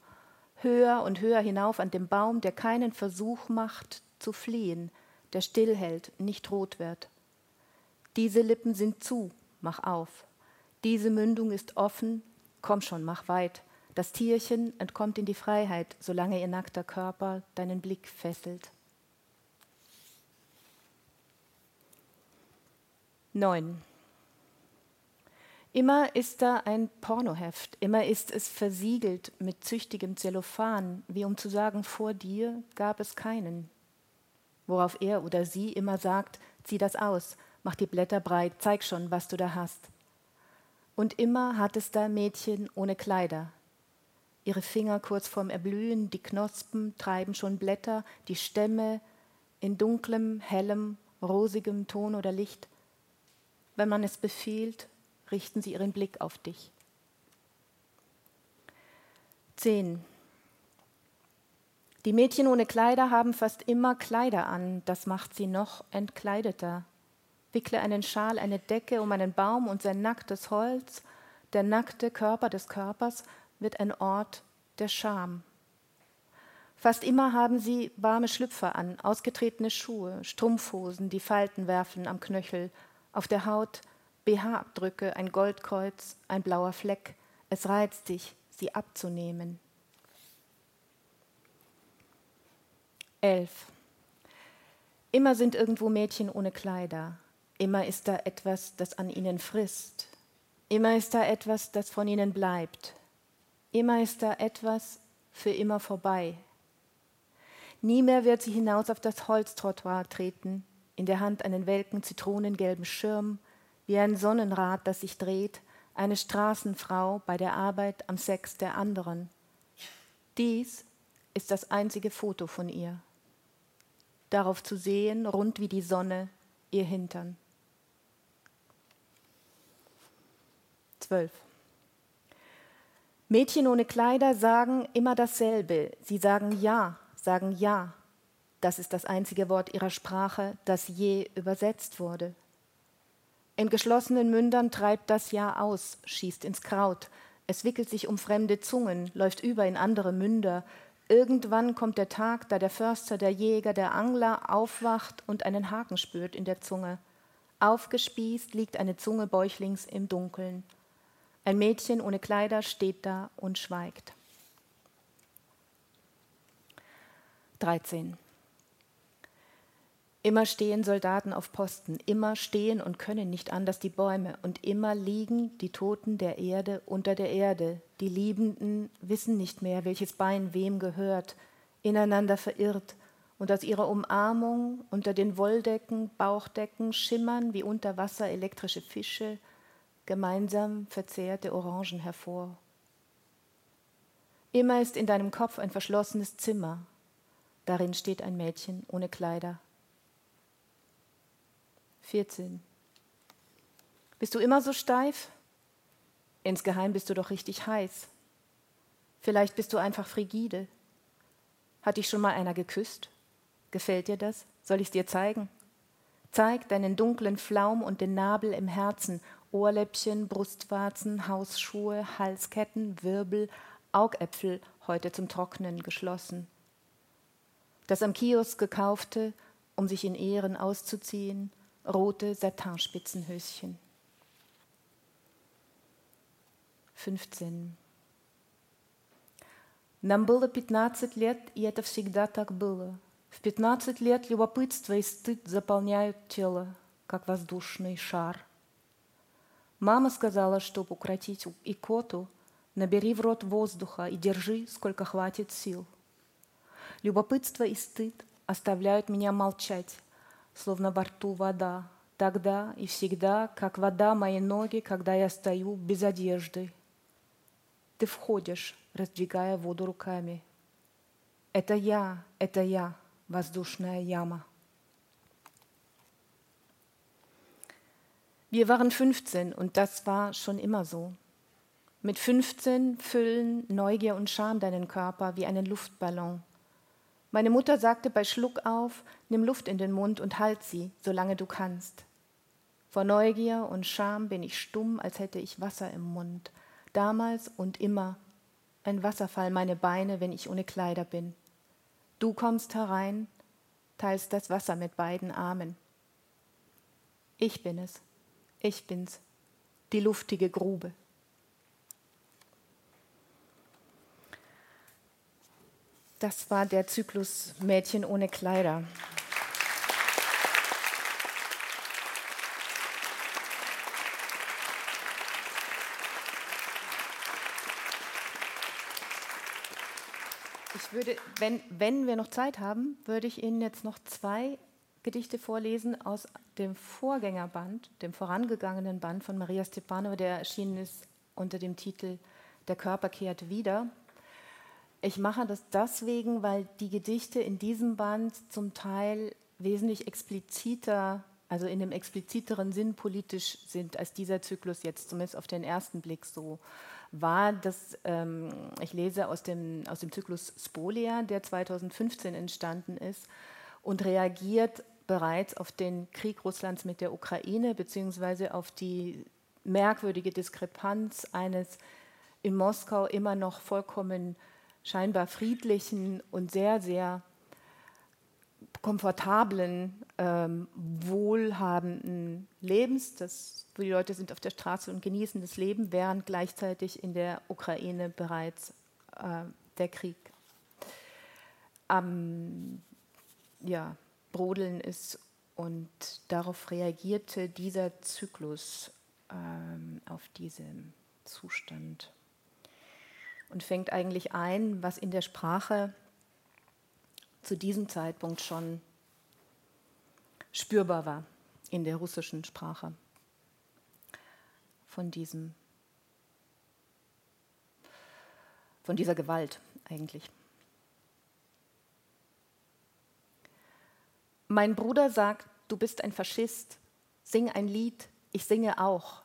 höher und höher hinauf an dem Baum, der keinen Versuch macht zu fliehen, der stillhält, nicht rot wird. Diese Lippen sind zu, mach auf. Diese Mündung ist offen, komm schon, mach weit. Das Tierchen entkommt in die Freiheit, solange ihr nackter Körper deinen Blick fesselt. 9. Immer ist da ein Pornoheft, immer ist es versiegelt mit züchtigem Zellophan, wie um zu sagen, vor dir gab es keinen. Worauf er oder sie immer sagt, zieh das aus, mach die Blätter breit, zeig schon, was du da hast. Und immer hat es da Mädchen ohne Kleider. Ihre Finger kurz vorm Erblühen, die Knospen treiben schon Blätter, die Stämme in dunklem, hellem, rosigem Ton oder Licht. Wenn man es befiehlt, richten sie ihren Blick auf dich. 10. Die Mädchen ohne Kleider haben fast immer Kleider an, das macht sie noch entkleideter wickle einen Schal, eine Decke um einen Baum und sein nacktes Holz, der nackte Körper des Körpers, wird ein Ort der Scham. Fast immer haben sie warme Schlüpfer an, ausgetretene Schuhe, Strumpfhosen, die Falten werfen am Knöchel, auf der Haut BH-Abdrücke, ein Goldkreuz, ein blauer Fleck. Es reizt dich, sie abzunehmen. Elf. Immer sind irgendwo Mädchen ohne Kleider. Immer ist da etwas, das an ihnen frisst. Immer ist da etwas, das von ihnen bleibt. Immer ist da etwas für immer vorbei. Nie mehr wird sie hinaus auf das Holztrottoir treten, in der Hand einen welken zitronengelben Schirm, wie ein Sonnenrad, das sich dreht, eine Straßenfrau bei der Arbeit am Sex der anderen. Dies ist das einzige Foto von ihr. Darauf zu sehen, rund wie die Sonne, ihr Hintern. 12. Mädchen ohne Kleider sagen immer dasselbe. Sie sagen Ja, sagen Ja. Das ist das einzige Wort ihrer Sprache, das je übersetzt wurde. In geschlossenen Mündern treibt das Ja aus, schießt ins Kraut. Es wickelt sich um fremde Zungen, läuft über in andere Münder. Irgendwann kommt der Tag, da der Förster, der Jäger, der Angler aufwacht und einen Haken spürt in der Zunge. Aufgespießt liegt eine Zunge bäuchlings im Dunkeln. Ein Mädchen ohne Kleider steht da und schweigt. 13. Immer stehen Soldaten auf Posten, immer stehen und können nicht anders die Bäume, und immer liegen die Toten der Erde unter der Erde. Die Liebenden wissen nicht mehr, welches Bein wem gehört, ineinander verirrt, und aus ihrer Umarmung unter den Wolldecken, Bauchdecken schimmern wie unter Wasser elektrische Fische, gemeinsam verzehrte Orangen hervor. Immer ist in deinem Kopf ein verschlossenes Zimmer. Darin steht ein Mädchen ohne Kleider. 14. Bist du immer so steif? Insgeheim bist du doch richtig heiß. Vielleicht bist du einfach frigide. Hat dich schon mal einer geküsst? Gefällt dir das? Soll ich dir zeigen? Zeig deinen dunklen Flaum und den Nabel im Herzen Ohrläppchen, Brustwarzen, Hausschuhe, Halsketten, Wirbel, Augäpfel heute zum Trocknen geschlossen. Das am Kiosk gekaufte, um sich in Ehren auszuziehen, rote Satinspitzenhöschen. 15. Нам было 15 лет, и это всегда так было. В 15 лет любопытство и стыд заполняют тело, как воздушный шар. Мама сказала, чтобы укротить икоту, набери в рот воздуха и держи, сколько хватит сил. Любопытство и стыд оставляют меня молчать, словно во рту вода, тогда и всегда, как вода мои ноги, когда я стою без одежды. Ты входишь, раздвигая воду руками. Это я, это я, воздушная яма. Wir waren 15 und das war schon immer so. Mit 15 füllen Neugier und Scham deinen Körper wie einen Luftballon. Meine Mutter sagte bei Schluck auf, nimm Luft in den Mund und halt sie, solange du kannst. Vor Neugier und Scham bin ich stumm, als hätte ich Wasser im Mund. Damals und immer ein Wasserfall meine Beine, wenn ich ohne Kleider bin. Du kommst herein, teilst das Wasser mit beiden Armen. Ich bin es, ich bin's, die luftige Grube. Das war der Zyklus Mädchen ohne Kleider. Ich würde, wenn, wenn wir noch Zeit haben, würde ich Ihnen jetzt noch zwei Gedichte vorlesen aus dem Vorgängerband, dem vorangegangenen Band von Maria Stepanova, der erschienen ist unter dem Titel Der Körper kehrt wieder. Ich mache das deswegen, weil die Gedichte in diesem Band zum Teil wesentlich expliziter, also in einem expliziteren Sinn politisch sind, als dieser Zyklus jetzt zumindest auf den ersten Blick so war. Das, ähm, ich lese aus dem, aus dem Zyklus Spolia, der 2015 entstanden ist und reagiert bereits auf den Krieg Russlands mit der Ukraine, beziehungsweise auf die merkwürdige Diskrepanz eines in Moskau immer noch vollkommen scheinbar friedlichen und sehr, sehr komfortablen, ähm, wohlhabenden Lebens. Das, die Leute sind auf der Straße und genießen das Leben, während gleichzeitig in der Ukraine bereits äh, der Krieg am ja, Brodeln ist. Und darauf reagierte dieser Zyklus ähm, auf diesen Zustand und fängt eigentlich ein, was in der Sprache zu diesem Zeitpunkt schon spürbar war in der russischen Sprache von diesem von dieser Gewalt eigentlich. Mein Bruder sagt, du bist ein Faschist, sing ein Lied, ich singe auch.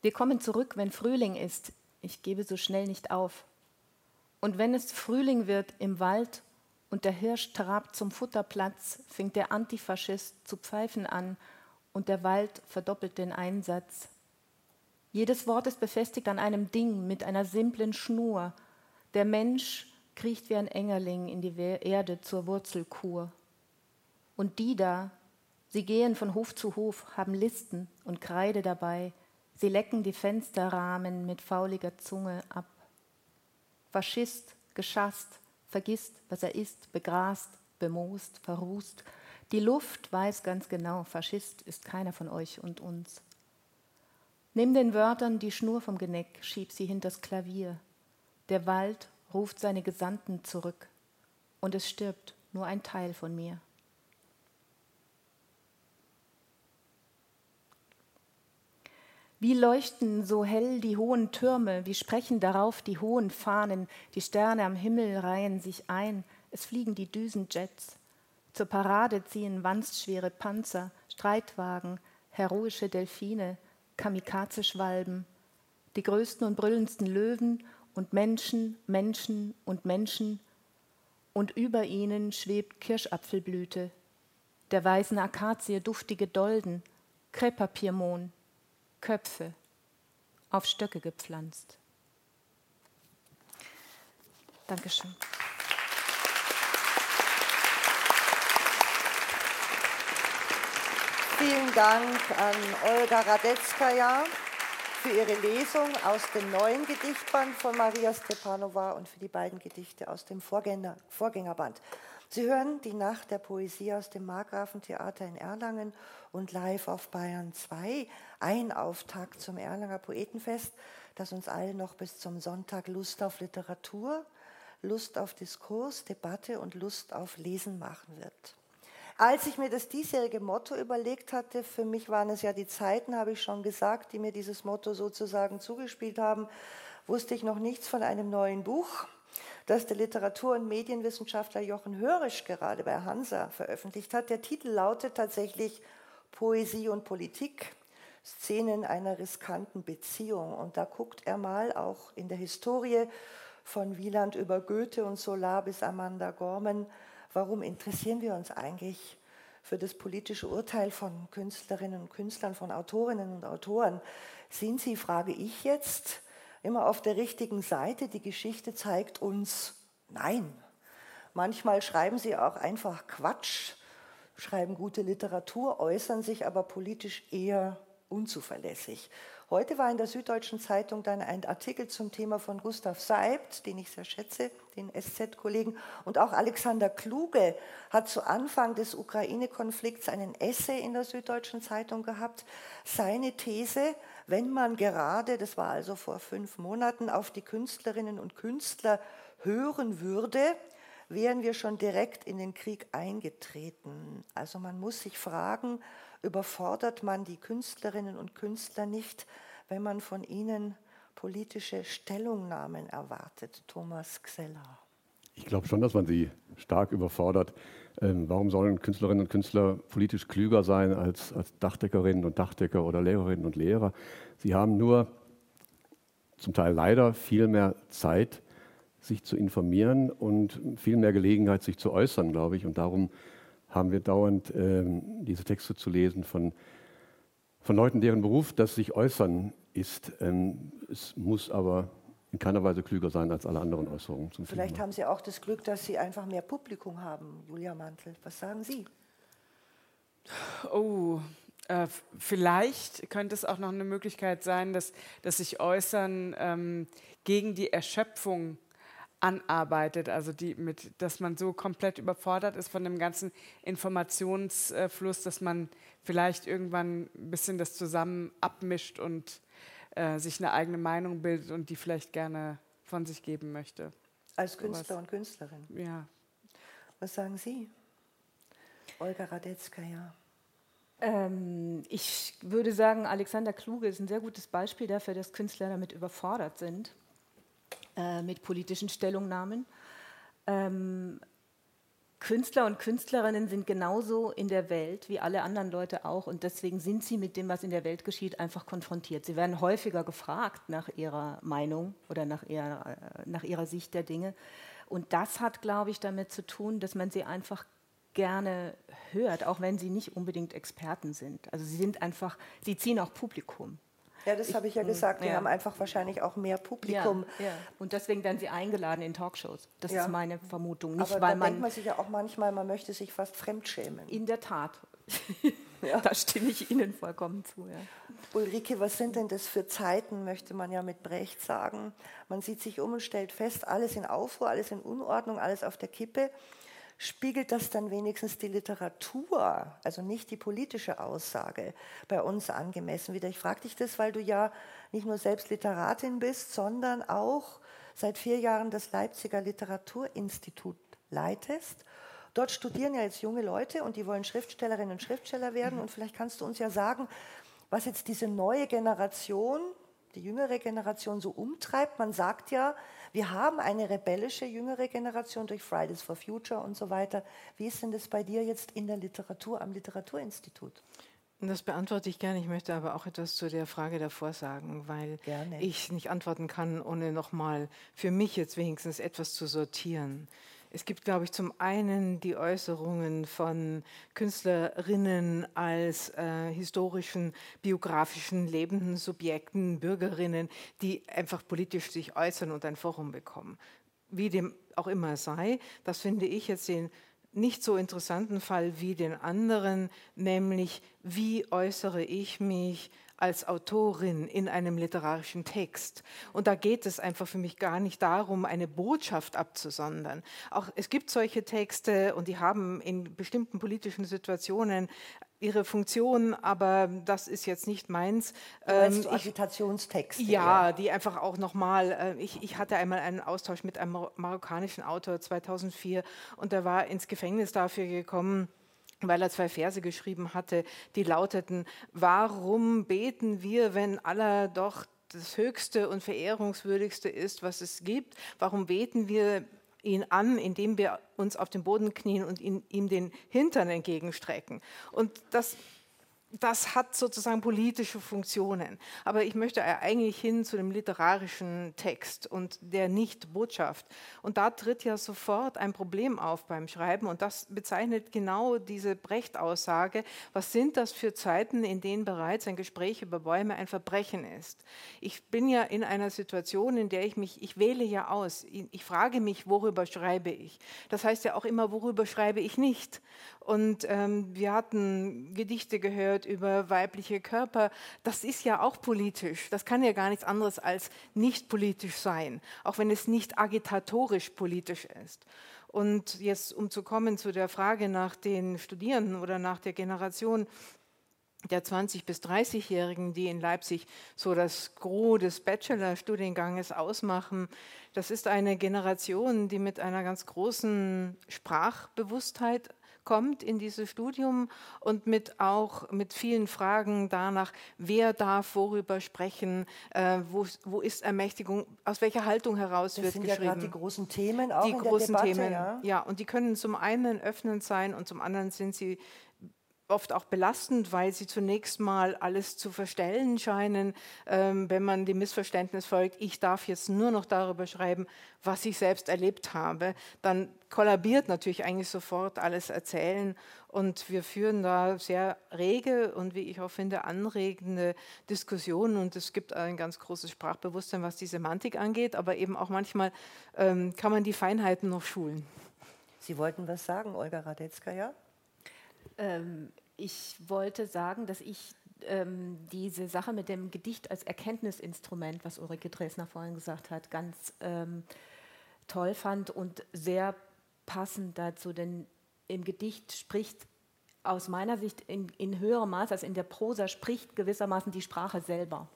Wir kommen zurück, wenn Frühling ist, ich gebe so schnell nicht auf. Und wenn es Frühling wird im Wald und der Hirsch trabt zum Futterplatz, fängt der Antifaschist zu pfeifen an und der Wald verdoppelt den Einsatz. Jedes Wort ist befestigt an einem Ding mit einer simplen Schnur. Der Mensch kriecht wie ein Engerling in die Erde zur Wurzelkur. Und die da, sie gehen von Hof zu Hof, haben Listen und Kreide dabei, Sie lecken die Fensterrahmen mit fauliger Zunge ab. Faschist, geschasst, vergisst, was er ist, begrast, bemoost, verrußt. Die Luft weiß ganz genau, Faschist ist keiner von euch und uns. Nimm den Wörtern die Schnur vom Geneck, schieb sie hinters Klavier. Der Wald ruft seine Gesandten zurück, und es stirbt nur ein Teil von mir. Wie leuchten so hell die hohen Türme, wie sprechen darauf die hohen Fahnen, die Sterne am Himmel reihen sich ein, es fliegen die Düsenjets. Zur Parade ziehen wanstschwere Panzer, Streitwagen, heroische Delfine, Kamikaze-Schwalben, die größten und brüllendsten Löwen und Menschen, Menschen und Menschen, und über ihnen schwebt Kirschapfelblüte, der weißen Akazie duftige Dolden, Krepapiermohn, Köpfe auf Stöcke gepflanzt. Dankeschön. Vielen Dank an Olga Radetzkaja für ihre Lesung aus dem neuen Gedichtband von Maria Stepanova und für die beiden Gedichte aus dem Vorgänger, Vorgängerband. Sie hören die Nacht der Poesie aus dem Markgrafentheater in Erlangen und live auf Bayern 2. Ein Auftakt zum Erlanger Poetenfest, das uns alle noch bis zum Sonntag Lust auf Literatur, Lust auf Diskurs, Debatte und Lust auf Lesen machen wird. Als ich mir das diesjährige Motto überlegt hatte, für mich waren es ja die Zeiten, habe ich schon gesagt, die mir dieses Motto sozusagen zugespielt haben, wusste ich noch nichts von einem neuen Buch, das der Literatur- und Medienwissenschaftler Jochen Hörisch gerade bei Hansa veröffentlicht hat. Der Titel lautet tatsächlich Poesie und Politik, Szenen einer riskanten Beziehung. Und da guckt er mal auch in der Historie von Wieland über Goethe und Solar bis Amanda Gorman warum interessieren wir uns eigentlich für das politische Urteil von Künstlerinnen und Künstlern, von Autorinnen und Autoren? Sind sie, frage ich jetzt, immer auf der richtigen Seite? Die Geschichte zeigt uns, nein. Manchmal schreiben sie auch einfach Quatsch, schreiben gute Literatur, äußern sich aber politisch eher unzuverlässig. Heute war in der Süddeutschen Zeitung dann ein Artikel zum Thema von Gustav Seibt, den ich sehr schätze, den SZ-Kollegen, und auch Alexander Kluge hat zu Anfang des Ukraine-Konflikts einen Essay in der Süddeutschen Zeitung gehabt. Seine These, wenn man gerade, das war also vor fünf Monaten, auf die Künstlerinnen und Künstler hören würde, wären wir schon direkt in den Krieg eingetreten. Also man muss sich fragen, überfordert man die Künstlerinnen und Künstler nicht, wenn man von ihnen politische Stellungnahmen erwartet. Thomas Xeller. Ich glaube schon, dass man sie stark überfordert. Ähm, warum sollen Künstlerinnen und Künstler politisch klüger sein als, als Dachdeckerinnen und Dachdecker oder Lehrerinnen und Lehrer? Sie haben nur zum Teil leider viel mehr Zeit, sich zu informieren und viel mehr Gelegenheit, sich zu äußern, glaube ich. Und darum haben wir dauernd ähm, diese Texte zu lesen von, von Leuten, deren Beruf das sich äußern ist. Ähm, es muss aber in keiner Weise klüger sein als alle anderen Äußerungen zum Vielleicht Thema. haben Sie auch das Glück, dass Sie einfach mehr Publikum haben, Julia Mantel. Was sagen Sie? Oh, äh, vielleicht könnte es auch noch eine Möglichkeit sein, dass, dass sich Äußern ähm, gegen die Erschöpfung anarbeitet, also die mit, dass man so komplett überfordert ist von dem ganzen Informationsfluss, dass man vielleicht irgendwann ein bisschen das zusammen abmischt und äh, sich eine eigene Meinung bildet und die vielleicht gerne von sich geben möchte. Als Künstler so und Künstlerin. Ja. Was sagen Sie? Olga Radetzka, ja. Ähm, ich würde sagen, Alexander Kluge ist ein sehr gutes Beispiel dafür, dass Künstler damit überfordert sind äh, mit politischen Stellungnahmen. Ähm, Künstler und Künstlerinnen sind genauso in der Welt wie alle anderen Leute auch und deswegen sind sie mit dem, was in der Welt geschieht, einfach konfrontiert. Sie werden häufiger gefragt nach ihrer Meinung oder nach ihrer, äh, nach ihrer Sicht der Dinge. Und das hat, glaube ich, damit zu tun, dass man sie einfach gerne hört, auch wenn sie nicht unbedingt Experten sind. Also sie sind einfach, sie ziehen auch Publikum. Ja, das habe ich ja gesagt. Wir ja. haben einfach wahrscheinlich auch mehr Publikum. Ja, ja. Und deswegen werden sie eingeladen in Talkshows. Das ist meine Vermutung. Nicht, Aber weil man denkt man sich ja auch manchmal, man möchte sich fast fremdschämen. In der Tat. da stimme ich Ihnen vollkommen zu. Ulrike, was sind denn das für Zeiten, möchte man ja mit Brecht sagen. Man sieht sich um und stellt fest, alles in Aufruhr, alles in Unordnung, alles auf der Kippe spiegelt das dann wenigstens die Literatur, also nicht die politische Aussage, bei uns angemessen wieder? Ich frage dich das, weil du ja nicht nur selbst Literatin bist, sondern auch seit vier Jahren das Leipziger Literaturinstitut leitest. Dort studieren ja jetzt junge Leute und die wollen Schriftstellerinnen und Schriftsteller werden. Und vielleicht kannst du uns ja sagen, was jetzt diese neue Generation, die jüngere Generation so umtreibt. Man sagt ja, wir haben eine rebellische jüngere Generation durch Fridays for Future und so weiter. Wie ist denn das bei dir jetzt in der Literatur am Literaturinstitut? Das beantworte ich gerne. Ich möchte aber auch etwas zu der Frage davor sagen, weil gerne. ich nicht antworten kann, ohne nochmal für mich jetzt wenigstens etwas zu sortieren. Es gibt, glaube ich, zum einen die Äußerungen von Künstlerinnen als äh, historischen, biografischen, lebenden Subjekten, Bürgerinnen, die einfach politisch sich äußern und ein Forum bekommen. Wie dem auch immer sei, das finde ich jetzt den nicht so interessanten Fall wie den anderen, nämlich wie äußere ich mich als Autorin in einem literarischen Text. Und da geht es einfach für mich gar nicht darum, eine Botschaft abzusondern. Auch es gibt solche Texte und die haben in bestimmten politischen Situationen ihre Funktion, aber das ist jetzt nicht meins. Ähm, du Agitationstexte? Ja, die einfach auch nochmal, äh, ich, ich hatte einmal einen Austausch mit einem marokkanischen Autor 2004 und der war ins Gefängnis dafür gekommen, weil er zwei Verse geschrieben hatte, die lauteten, warum beten wir, wenn Allah doch das Höchste und Verehrungswürdigste ist, was es gibt? Warum beten wir ihn an, indem wir uns auf den Boden knien und ihn, ihm den Hintern entgegenstrecken? Und das das hat sozusagen politische Funktionen. Aber ich möchte eigentlich hin zu dem literarischen Text und der Nicht-Botschaft. Und da tritt ja sofort ein Problem auf beim Schreiben. Und das bezeichnet genau diese Brecht-Aussage. Was sind das für Zeiten, in denen bereits ein Gespräch über Bäume ein Verbrechen ist? Ich bin ja in einer Situation, in der ich mich, ich wähle ja aus. Ich frage mich, worüber schreibe ich? Das heißt ja auch immer, worüber schreibe ich nicht? Und ähm, wir hatten Gedichte gehört über weibliche Körper. Das ist ja auch politisch. Das kann ja gar nichts anderes als nicht politisch sein, auch wenn es nicht agitatorisch politisch ist. Und jetzt, um zu kommen zu der Frage nach den Studierenden oder nach der Generation, der 20- bis 30-Jährigen, die in Leipzig so das Gros des Bachelorstudienganges ausmachen. Das ist eine Generation, die mit einer ganz großen Sprachbewusstheit kommt in dieses Studium und mit auch mit vielen Fragen danach, wer darf worüber sprechen, äh, wo, wo ist Ermächtigung, aus welcher Haltung heraus das wird sind geschrieben. Ja gerade die großen Themen auch die in großen der Debatte, Themen, ja. ja, und die können zum einen öffnend sein und zum anderen sind sie oft auch belastend, weil sie zunächst mal alles zu verstellen scheinen, ähm, wenn man dem Missverständnis folgt, ich darf jetzt nur noch darüber schreiben, was ich selbst erlebt habe, dann kollabiert natürlich eigentlich sofort alles Erzählen und wir führen da sehr rege und wie ich auch finde anregende Diskussionen und es gibt ein ganz großes Sprachbewusstsein, was die Semantik angeht, aber eben auch manchmal ähm, kann man die Feinheiten noch schulen. Sie wollten was sagen, Olga Radetzka, ja? Ähm, ich wollte sagen, dass ich ähm, diese Sache mit dem Gedicht als Erkenntnisinstrument, was Ulrike Dresner vorhin gesagt hat, ganz ähm, toll fand und sehr passend dazu, denn im Gedicht spricht aus meiner Sicht in, in höherem Maß als in der Prosa spricht gewissermaßen die Sprache selber.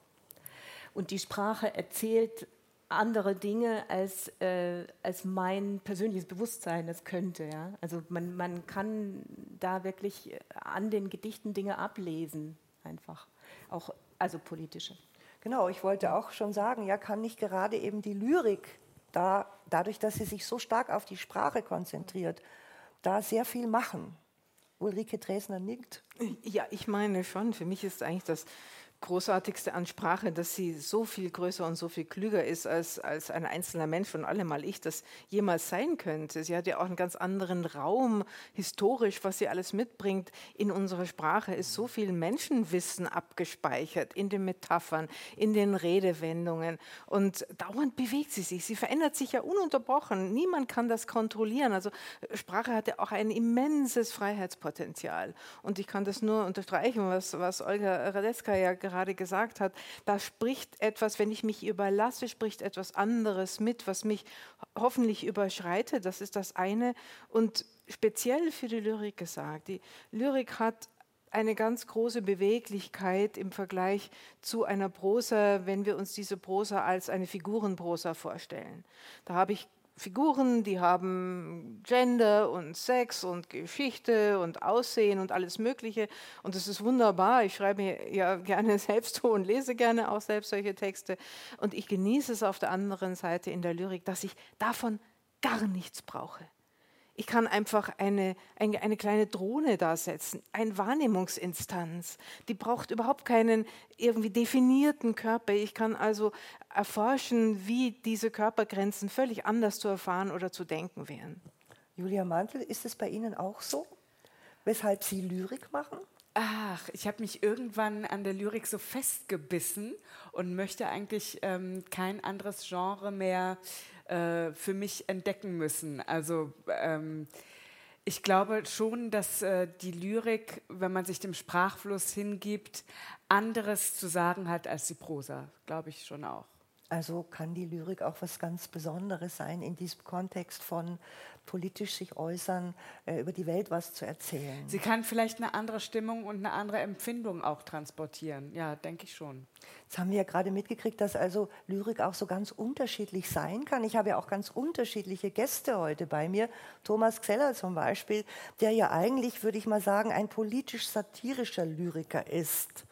Und die Sprache erzählt andere Dinge, als, äh, als mein persönliches Bewusstsein es könnte. Ja? Also man, man kann da wirklich an den Gedichten Dinge ablesen, einfach. Auch, also politische. Genau, ich wollte auch schon sagen, ja, kann nicht gerade eben die Lyrik da, dadurch, dass sie sich so stark auf die Sprache konzentriert, da sehr viel machen. Ulrike Dresner nickt. Ja, ich meine schon. Für mich ist eigentlich das Großartigste an Sprache, dass sie so viel größer und so viel klüger ist als, als ein einzelner Mensch und allemal ich das jemals sein könnte. Sie hat ja auch einen ganz anderen Raum, historisch, was sie alles mitbringt. In unserer Sprache ist so viel Menschenwissen abgespeichert, in den Metaphern, in den Redewendungen. Und dauernd bewegt sie sich. Sie verändert sich ja ununterbrochen. Niemand kann das kontrollieren. Also Sprache hat ja auch ein immenses Freiheitspotenzial. Und ich kann das nur unterstreichen, was, was Olga Radetzka ja gerade gerade gesagt hat, da spricht etwas, wenn ich mich überlasse, spricht etwas anderes mit, was mich hoffentlich überschreitet. Das ist das eine. Und speziell für die Lyrik gesagt, die Lyrik hat eine ganz große Beweglichkeit im Vergleich zu einer Prosa, wenn wir uns diese Prosa als eine Figurenprosa vorstellen. Da habe ich Figuren, die haben Gender und Sex und Geschichte und Aussehen und alles Mögliche. Und das ist wunderbar. Ich schreibe ja gerne selbst und lese gerne auch selbst solche Texte. Und ich genieße es auf der anderen Seite in der Lyrik, dass ich davon gar nichts brauche. Ich kann einfach eine, eine, eine, kleine Drohne da setzen, eine Wahrnehmungsinstanz. Die braucht überhaupt keinen irgendwie definierten Körper. Ich kann also erforschen, wie diese Körpergrenzen völlig anders zu erfahren oder zu denken wären. Julia Mantel, ist es bei Ihnen auch so? Weshalb Sie Lyrik machen? Ach, ich habe mich irgendwann an der Lyrik so festgebissen und möchte eigentlich ähm, kein anderes Genre mehr äh, für mich entdecken müssen. Also ähm, ich glaube schon, dass äh, die Lyrik, wenn man sich dem Sprachfluss hingibt, anderes zu sagen hat als die Prosa. Glaube ich schon auch. Also kann die Lyrik auch was ganz Besonderes sein, in diesem Kontext von politisch sich äußern, äh, über die Welt was zu erzählen. Sie kann vielleicht eine andere Stimmung und eine andere Empfindung auch transportieren. Ja, denke ich schon. Jetzt haben wir ja gerade mitgekriegt, dass also Lyrik auch so ganz unterschiedlich sein kann. Ich habe ja auch ganz unterschiedliche Gäste heute bei mir. Thomas Xeller zum Beispiel, der ja eigentlich, würde ich mal sagen, ein politisch-satirischer Lyriker ist.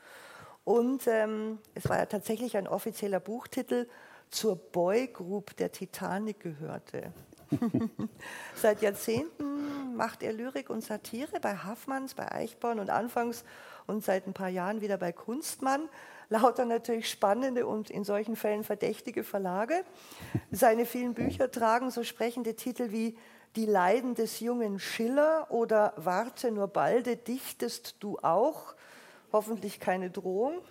Und ähm, es war ja tatsächlich ein offizieller Buchtitel, zur Boygroup der Titanic gehörte. Seit Jahrzehnten macht er Lyrik und Satire bei Haffmanns, bei Eichborn und anfangs und seit ein paar Jahren wieder bei Kunstmann. Lauter natürlich spannende und in solchen Fällen verdächtige Verlage. Seine vielen Bücher tragen so sprechende Titel wie Die Leiden des jungen Schiller oder Warte nur balde, dichtest du auch hoffentlich keine Drohung.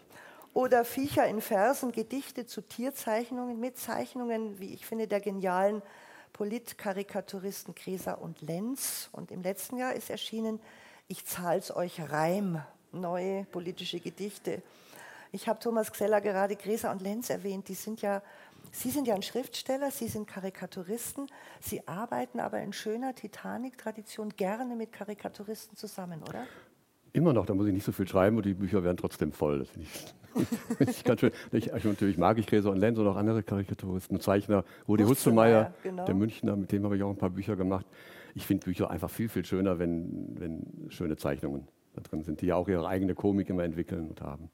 Oder Viecher in Versen, Gedichte zu Tierzeichnungen mit Zeichnungen, wie ich finde, der genialen Politkarikaturisten Kreser und Lenz. Und im letzten Jahr ist erschienen Ich zahl's euch Reim, neue politische Gedichte. Ich habe Thomas Xeller gerade Gräser und Lenz erwähnt. Die sind ja, Sie sind ja ein Schriftsteller, Sie sind Karikaturisten. Sie arbeiten aber in schöner Titanic-Tradition gerne mit Karikaturisten zusammen, oder? Immer noch, da muss ich nicht so viel schreiben und die Bücher werden trotzdem voll. Das finde ich, ich ganz schön. Ich, natürlich mag ich Gräser und Lenz und auch andere Karikaturisten, Zeichner, Rudi Hutzelmeier, genau. der Münchner, mit dem habe ich auch ein paar Bücher gemacht. Ich finde Bücher einfach viel, viel schöner, wenn, wenn schöne Zeichnungen da drin sind, die ja auch ihre eigene Komik immer entwickeln und haben.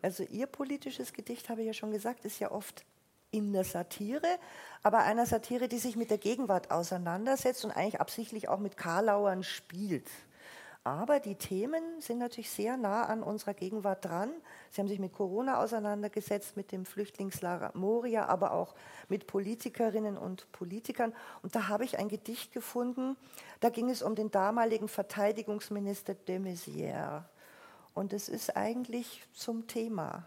Also Ihr politisches Gedicht, habe ich ja schon gesagt, ist ja oft in der Satire, aber einer Satire, die sich mit der Gegenwart auseinandersetzt und eigentlich absichtlich auch mit Karlauern spielt. Aber die Themen sind natürlich sehr nah an unserer Gegenwart dran. Sie haben sich mit Corona auseinandergesetzt, mit dem Flüchtlingslager Moria, aber auch mit Politikerinnen und Politikern. Und da habe ich ein Gedicht gefunden, da ging es um den damaligen Verteidigungsminister de Maizière. Und es ist eigentlich zum Thema.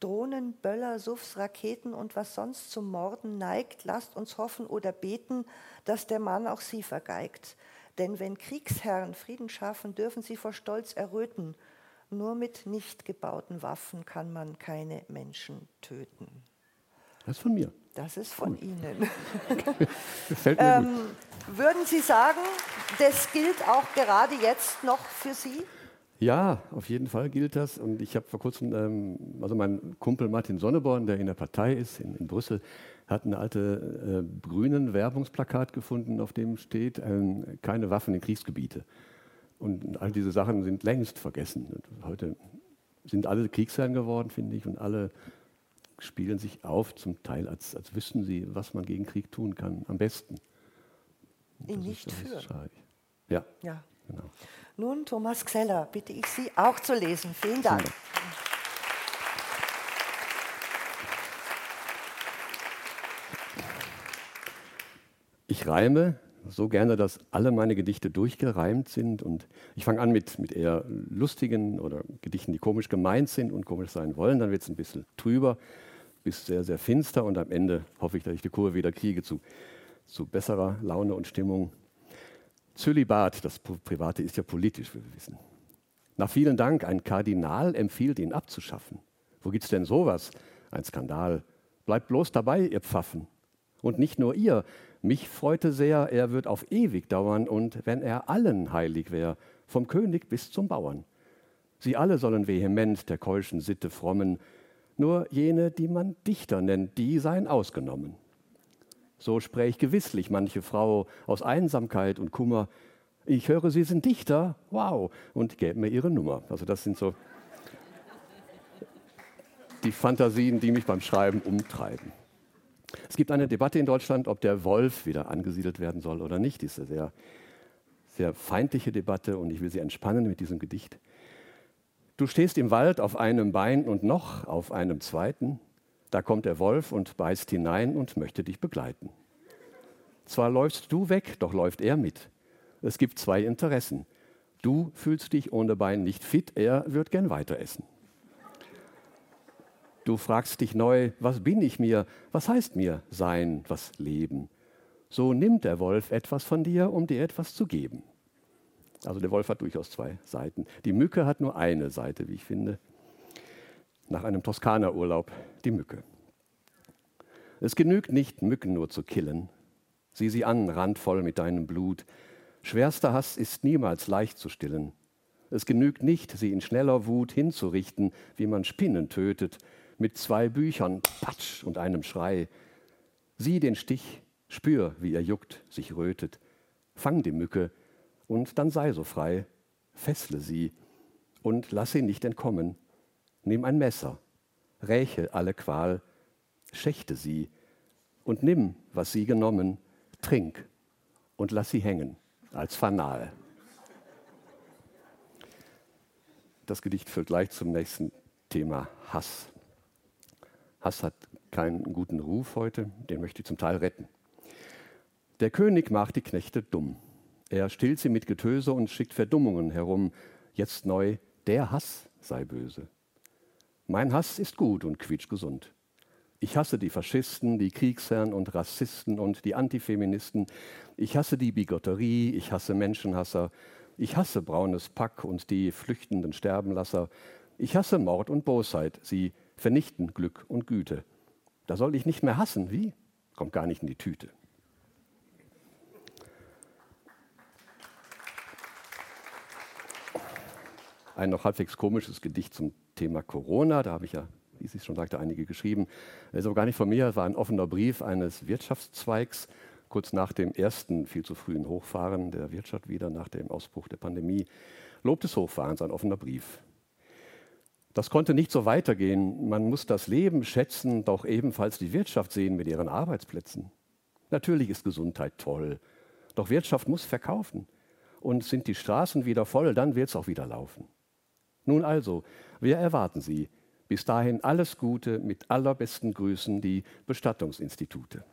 Drohnen, Böller, Suffs, Raketen und was sonst zum Morden neigt, lasst uns hoffen oder beten, dass der Mann auch sie vergeigt. Denn wenn Kriegsherren Frieden schaffen, dürfen sie vor Stolz erröten. Nur mit nicht gebauten Waffen kann man keine Menschen töten. Das ist von mir. Das ist von gut. Ihnen. Gefällt mir ähm, gut. Würden Sie sagen, das gilt auch gerade jetzt noch für Sie? Ja, auf jeden Fall gilt das. Und ich habe vor kurzem, ähm, also mein Kumpel Martin Sonneborn, der in der Partei ist, in, in Brüssel, hat ein alte äh, grünen Werbungsplakat gefunden, auf dem steht, äh, keine Waffen in Kriegsgebiete. Und all diese Sachen sind längst vergessen. Heute sind alle Kriegsherren geworden, finde ich, und alle spielen sich auf, zum Teil, als, als wüssten sie, was man gegen Krieg tun kann, am besten. Ihn nicht führen. Ja. ja. Genau. Nun, Thomas Xeller, bitte ich Sie auch zu lesen. Vielen Dank. Vielen Ich reime so gerne, dass alle meine Gedichte durchgereimt sind. Und ich fange an mit, mit eher lustigen oder Gedichten, die komisch gemeint sind und komisch sein wollen. Dann wird es ein bisschen trüber, bis sehr, sehr finster. Und am Ende hoffe ich, dass ich die Kurve wieder kriege zu, zu besserer Laune und Stimmung. Zölibat, das Private ist ja politisch, wie wir wissen. Nach vielen Dank, ein Kardinal empfiehlt ihn abzuschaffen. Wo gibt's denn sowas? Ein Skandal. Bleibt bloß dabei, ihr Pfaffen. Und nicht nur ihr, mich freute sehr, er wird auf ewig dauern und wenn er allen heilig wär, vom König bis zum Bauern. Sie alle sollen vehement der keuschen Sitte frommen, nur jene, die man Dichter nennt, die seien ausgenommen. So spräch gewisslich manche Frau aus Einsamkeit und Kummer, ich höre, Sie sind Dichter, wow, und gäbe mir Ihre Nummer. Also das sind so die Fantasien, die mich beim Schreiben umtreiben. Es gibt eine Debatte in Deutschland, ob der Wolf wieder angesiedelt werden soll oder nicht. Eine sehr, sehr feindliche Debatte und ich will sie entspannen mit diesem Gedicht. Du stehst im Wald auf einem Bein und noch auf einem zweiten. Da kommt der Wolf und beißt hinein und möchte dich begleiten. Zwar läufst du weg, doch läuft er mit. Es gibt zwei Interessen. Du fühlst dich ohne Bein nicht fit, er wird gern weiter essen. Du fragst dich neu, was bin ich mir? Was heißt mir sein, was leben? So nimmt der Wolf etwas von dir, um dir etwas zu geben. Also der Wolf hat durchaus zwei Seiten. Die Mücke hat nur eine Seite, wie ich finde. Nach einem Toskana-Urlaub die Mücke. Es genügt nicht, Mücken nur zu killen. Sieh sie an, randvoll mit deinem Blut. Schwerster Hass ist niemals leicht zu stillen. Es genügt nicht, sie in schneller Wut hinzurichten, wie man Spinnen tötet, mit zwei Büchern, Patsch und einem Schrei. Sieh den Stich, spür, wie er juckt, sich rötet. Fang die Mücke und dann sei so frei. Fessle sie und lass sie nicht entkommen. Nimm ein Messer, räche alle Qual, schächte sie und nimm, was sie genommen, trink und lass sie hängen als Fanal. Das Gedicht führt gleich zum nächsten Thema Hass. Hass hat keinen guten Ruf heute, den möchte ich zum Teil retten. Der König macht die Knechte dumm. Er stillt sie mit Getöse und schickt Verdummungen herum. Jetzt neu, der Hass sei böse. Mein Hass ist gut und quietschgesund. Ich hasse die Faschisten, die Kriegsherren und Rassisten und die Antifeministen. Ich hasse die Bigotterie, ich hasse Menschenhasser. Ich hasse braunes Pack und die flüchtenden Sterbenlasser. Ich hasse Mord und Bosheit. Sie vernichten Glück und Güte. Da soll ich nicht mehr hassen. Wie? Kommt gar nicht in die Tüte. Ein noch halbwegs komisches Gedicht zum Thema Corona. Da habe ich ja wie Sie schon sagte, einige geschrieben. Das ist aber gar nicht von mir, es war ein offener Brief eines Wirtschaftszweigs, kurz nach dem ersten viel zu frühen Hochfahren der Wirtschaft wieder, nach dem Ausbruch der Pandemie. Lob des Hochfahrens, ein offener Brief. Das konnte nicht so weitergehen. Man muss das Leben schätzen, doch ebenfalls die Wirtschaft sehen mit ihren Arbeitsplätzen. Natürlich ist Gesundheit toll, doch Wirtschaft muss verkaufen. Und sind die Straßen wieder voll, dann wird es auch wieder laufen. Nun also, wir erwarten Sie bis dahin alles Gute, mit allerbesten Grüßen die Bestattungsinstitute.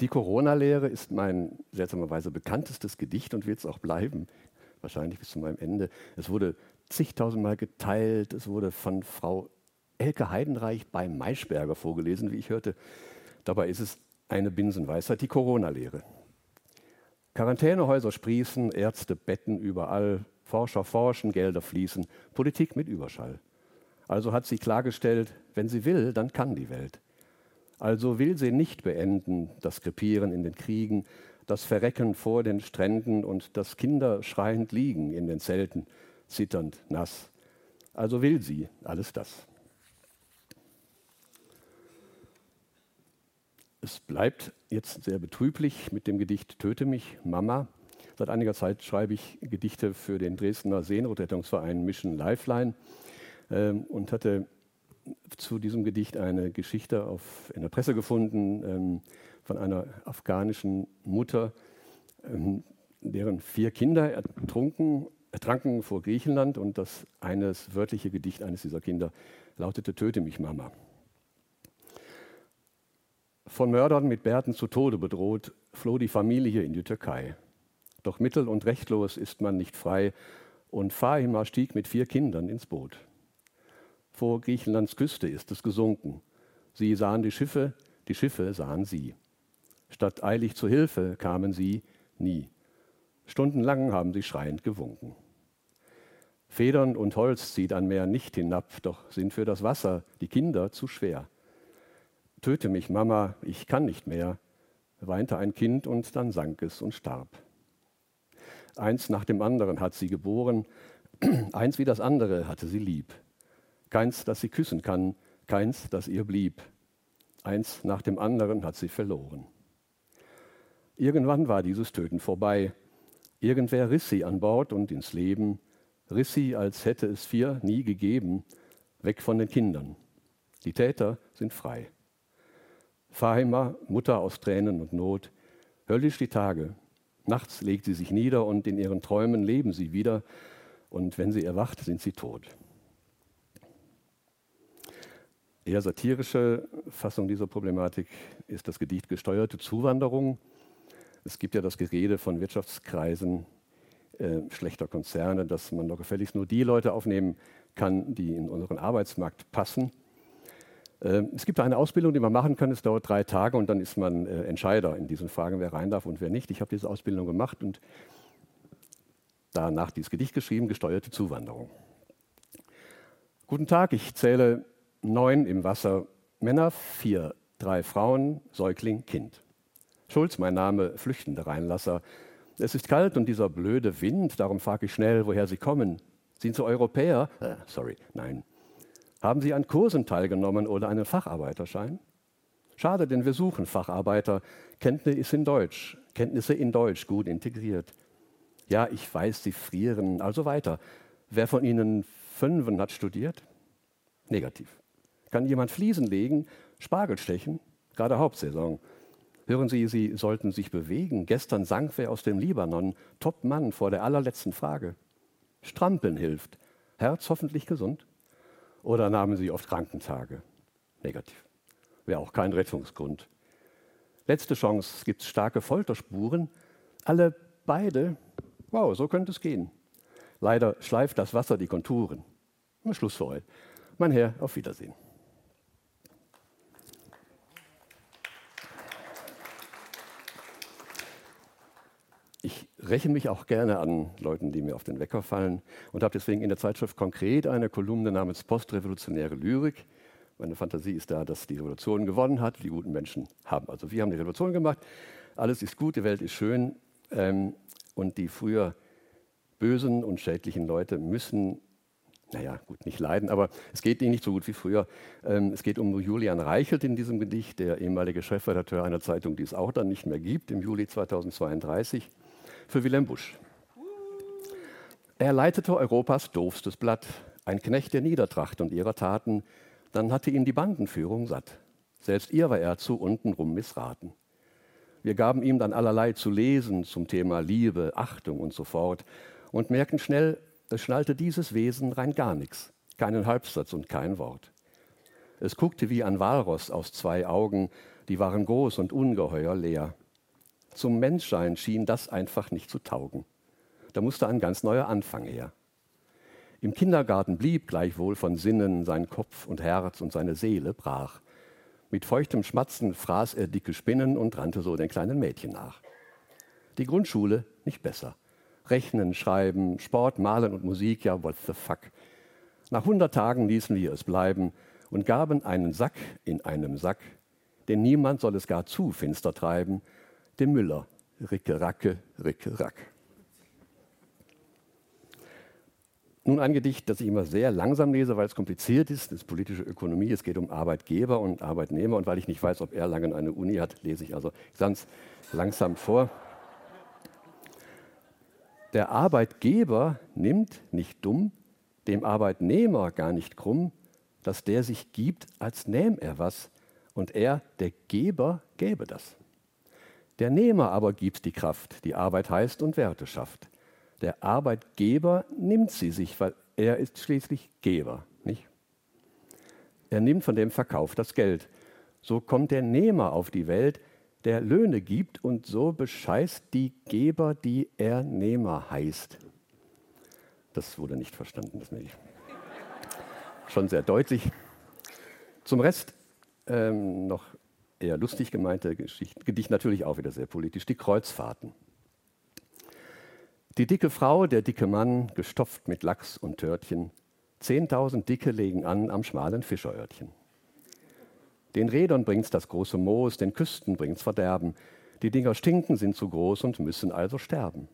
Die Corona-Lehre ist mein seltsamerweise bekanntestes Gedicht und wird es auch bleiben, wahrscheinlich bis zu meinem Ende. Es wurde zigtausendmal geteilt, es wurde von Frau Elke Heidenreich bei Maischberger vorgelesen, wie ich hörte. Dabei ist es eine Binsenweisheit, die Corona-Lehre. Quarantänehäuser sprießen, Ärzte betten überall, Forscher forschen, Gelder fließen, Politik mit Überschall. Also hat sie klargestellt, wenn sie will, dann kann die Welt. Also will sie nicht beenden das Krepieren in den Kriegen, das Verrecken vor den Stränden und das Kinder schreiend liegen in den Zelten, zitternd, nass. Also will sie alles das. Es bleibt jetzt sehr betrüblich mit dem Gedicht Töte mich, Mama. Seit einiger Zeit schreibe ich Gedichte für den Dresdner Seenotrettungsverein Mission Lifeline ähm, und hatte zu diesem Gedicht eine Geschichte auf, in der Presse gefunden ähm, von einer afghanischen Mutter, ähm, deren vier Kinder ertrunken, ertranken vor Griechenland und das eines wörtliche Gedicht eines dieser Kinder lautete Töte mich, Mama. Von Mördern mit Bärten zu Tode bedroht, floh die Familie in die Türkei. Doch mittel- und rechtlos ist man nicht frei, und Fahima stieg mit vier Kindern ins Boot. Vor Griechenlands Küste ist es gesunken. Sie sahen die Schiffe, die Schiffe sahen sie. Statt eilig zur Hilfe kamen sie nie. Stundenlang haben sie schreiend gewunken. Federn und Holz zieht ein Meer nicht hinab, doch sind für das Wasser die Kinder zu schwer. Töte mich, Mama, ich kann nicht mehr, weinte ein Kind und dann sank es und starb. Eins nach dem anderen hat sie geboren, eins wie das andere hatte sie lieb. Keins, das sie küssen kann, keins, das ihr blieb. Eins nach dem anderen hat sie verloren. Irgendwann war dieses Töten vorbei. Irgendwer riss sie an Bord und ins Leben, riss sie, als hätte es vier nie gegeben, weg von den Kindern. Die Täter sind frei. Fahima, Mutter aus Tränen und Not, höllisch die Tage. Nachts legt sie sich nieder und in ihren Träumen leben sie wieder. Und wenn sie erwacht, sind sie tot. Eher satirische Fassung dieser Problematik ist das Gedicht Gesteuerte Zuwanderung. Es gibt ja das Gerede von Wirtschaftskreisen äh, schlechter Konzerne, dass man doch gefälligst nur die Leute aufnehmen kann, die in unseren Arbeitsmarkt passen. Ähm, es gibt eine Ausbildung, die man machen kann. Es dauert drei Tage und dann ist man äh, Entscheider in diesen Fragen, wer rein darf und wer nicht. Ich habe diese Ausbildung gemacht und danach dieses Gedicht geschrieben, gesteuerte Zuwanderung. Guten Tag, ich zähle neun im Wasser, Männer vier, drei Frauen, Säugling, Kind. Schulz, mein Name, flüchtende Rheinlasser. Es ist kalt und dieser blöde Wind, darum frage ich schnell, woher Sie kommen. Sind Sie Europäer? Äh, sorry, nein. Haben Sie an Kursen teilgenommen oder einen Facharbeiterschein? Schade, denn wir suchen Facharbeiter. Kenntnisse in Deutsch, Kenntnisse in Deutsch gut integriert. Ja, ich weiß, Sie frieren, also weiter. Wer von Ihnen Fünfen hat studiert? Negativ. Kann jemand Fliesen legen, Spargel stechen? Gerade Hauptsaison. Hören Sie, Sie sollten sich bewegen. Gestern sank wer aus dem Libanon, Top-Mann vor der allerletzten Frage. Strampeln hilft. Herz hoffentlich gesund? Oder nahmen Sie oft Krankentage? Negativ. Wäre auch kein Rettungsgrund. Letzte Chance, es gibt starke Folterspuren. Alle beide, wow, so könnte es gehen. Leider schleift das Wasser die Konturen. Schluss für heute. Mein Herr, auf Wiedersehen. Ich räche mich auch gerne an Leuten, die mir auf den Wecker fallen und habe deswegen in der Zeitschrift konkret eine Kolumne namens Postrevolutionäre Lyrik. Meine Fantasie ist da, dass die Revolution gewonnen hat, die guten Menschen haben. Also wir haben die Revolution gemacht, alles ist gut, die Welt ist schön ähm, und die früher bösen und schädlichen Leute müssen, naja, gut, nicht leiden, aber es geht ihnen nicht so gut wie früher. Ähm, es geht um Julian Reichelt in diesem Gedicht, der ehemalige Chefredakteur einer Zeitung, die es auch dann nicht mehr gibt, im Juli 2032 für Wilhelm Busch. Er leitete Europas doofstes Blatt, ein Knecht der Niedertracht und ihrer Taten, dann hatte ihn die Bandenführung satt. Selbst ihr war er zu untenrum missraten. Wir gaben ihm dann allerlei zu lesen zum Thema Liebe, Achtung und so fort und merkten schnell, es schnallte dieses Wesen rein gar nichts, keinen Halbsatz und kein Wort. Es guckte wie ein Walross aus zwei Augen, die waren groß und ungeheuer leer. Zum Menschsein schien das einfach nicht zu taugen. Da musste ein ganz neuer Anfang her. Im Kindergarten blieb gleichwohl von Sinnen sein Kopf und Herz und seine Seele brach. Mit feuchtem Schmatzen fraß er dicke Spinnen und rannte so den kleinen Mädchen nach. Die Grundschule nicht besser. Rechnen, Schreiben, Sport, Malen und Musik, ja, what the fuck. Nach hundert Tagen ließen wir es bleiben und gaben einen Sack in einem Sack, denn niemand soll es gar zu finster treiben, dem Müller. Ricke, Racke, Ricke, Rack. Nun ein Gedicht, das ich immer sehr langsam lese, weil es kompliziert ist. Das ist politische Ökonomie. Es geht um Arbeitgeber und Arbeitnehmer. Und weil ich nicht weiß, ob Erlangen eine Uni hat, lese ich also ganz langsam vor. Der Arbeitgeber nimmt nicht dumm, dem Arbeitnehmer gar nicht krumm, dass der sich gibt, als nähm er was, und er, der Geber, gäbe das. Der Nehmer aber gibt die Kraft, die Arbeit heißt und Werte schafft. Der Arbeitgeber nimmt sie sich, weil er ist schließlich Geber. Nicht? Er nimmt von dem Verkauf das Geld. So kommt der Nehmer auf die Welt, der Löhne gibt und so bescheißt die Geber, die er Nehmer heißt. Das wurde nicht verstanden, das ich. Schon sehr deutlich. Zum Rest ähm, noch eher lustig gemeinte Geschichte, Gedicht natürlich auch wieder sehr politisch, die Kreuzfahrten. Die dicke Frau, der dicke Mann, gestopft mit Lachs und Törtchen, zehntausend Dicke legen an am schmalen Fischerörtchen. Den Rädern bringt's das große Moos, den Küsten bringt's Verderben. Die Dinger stinken, sind zu groß und müssen also sterben.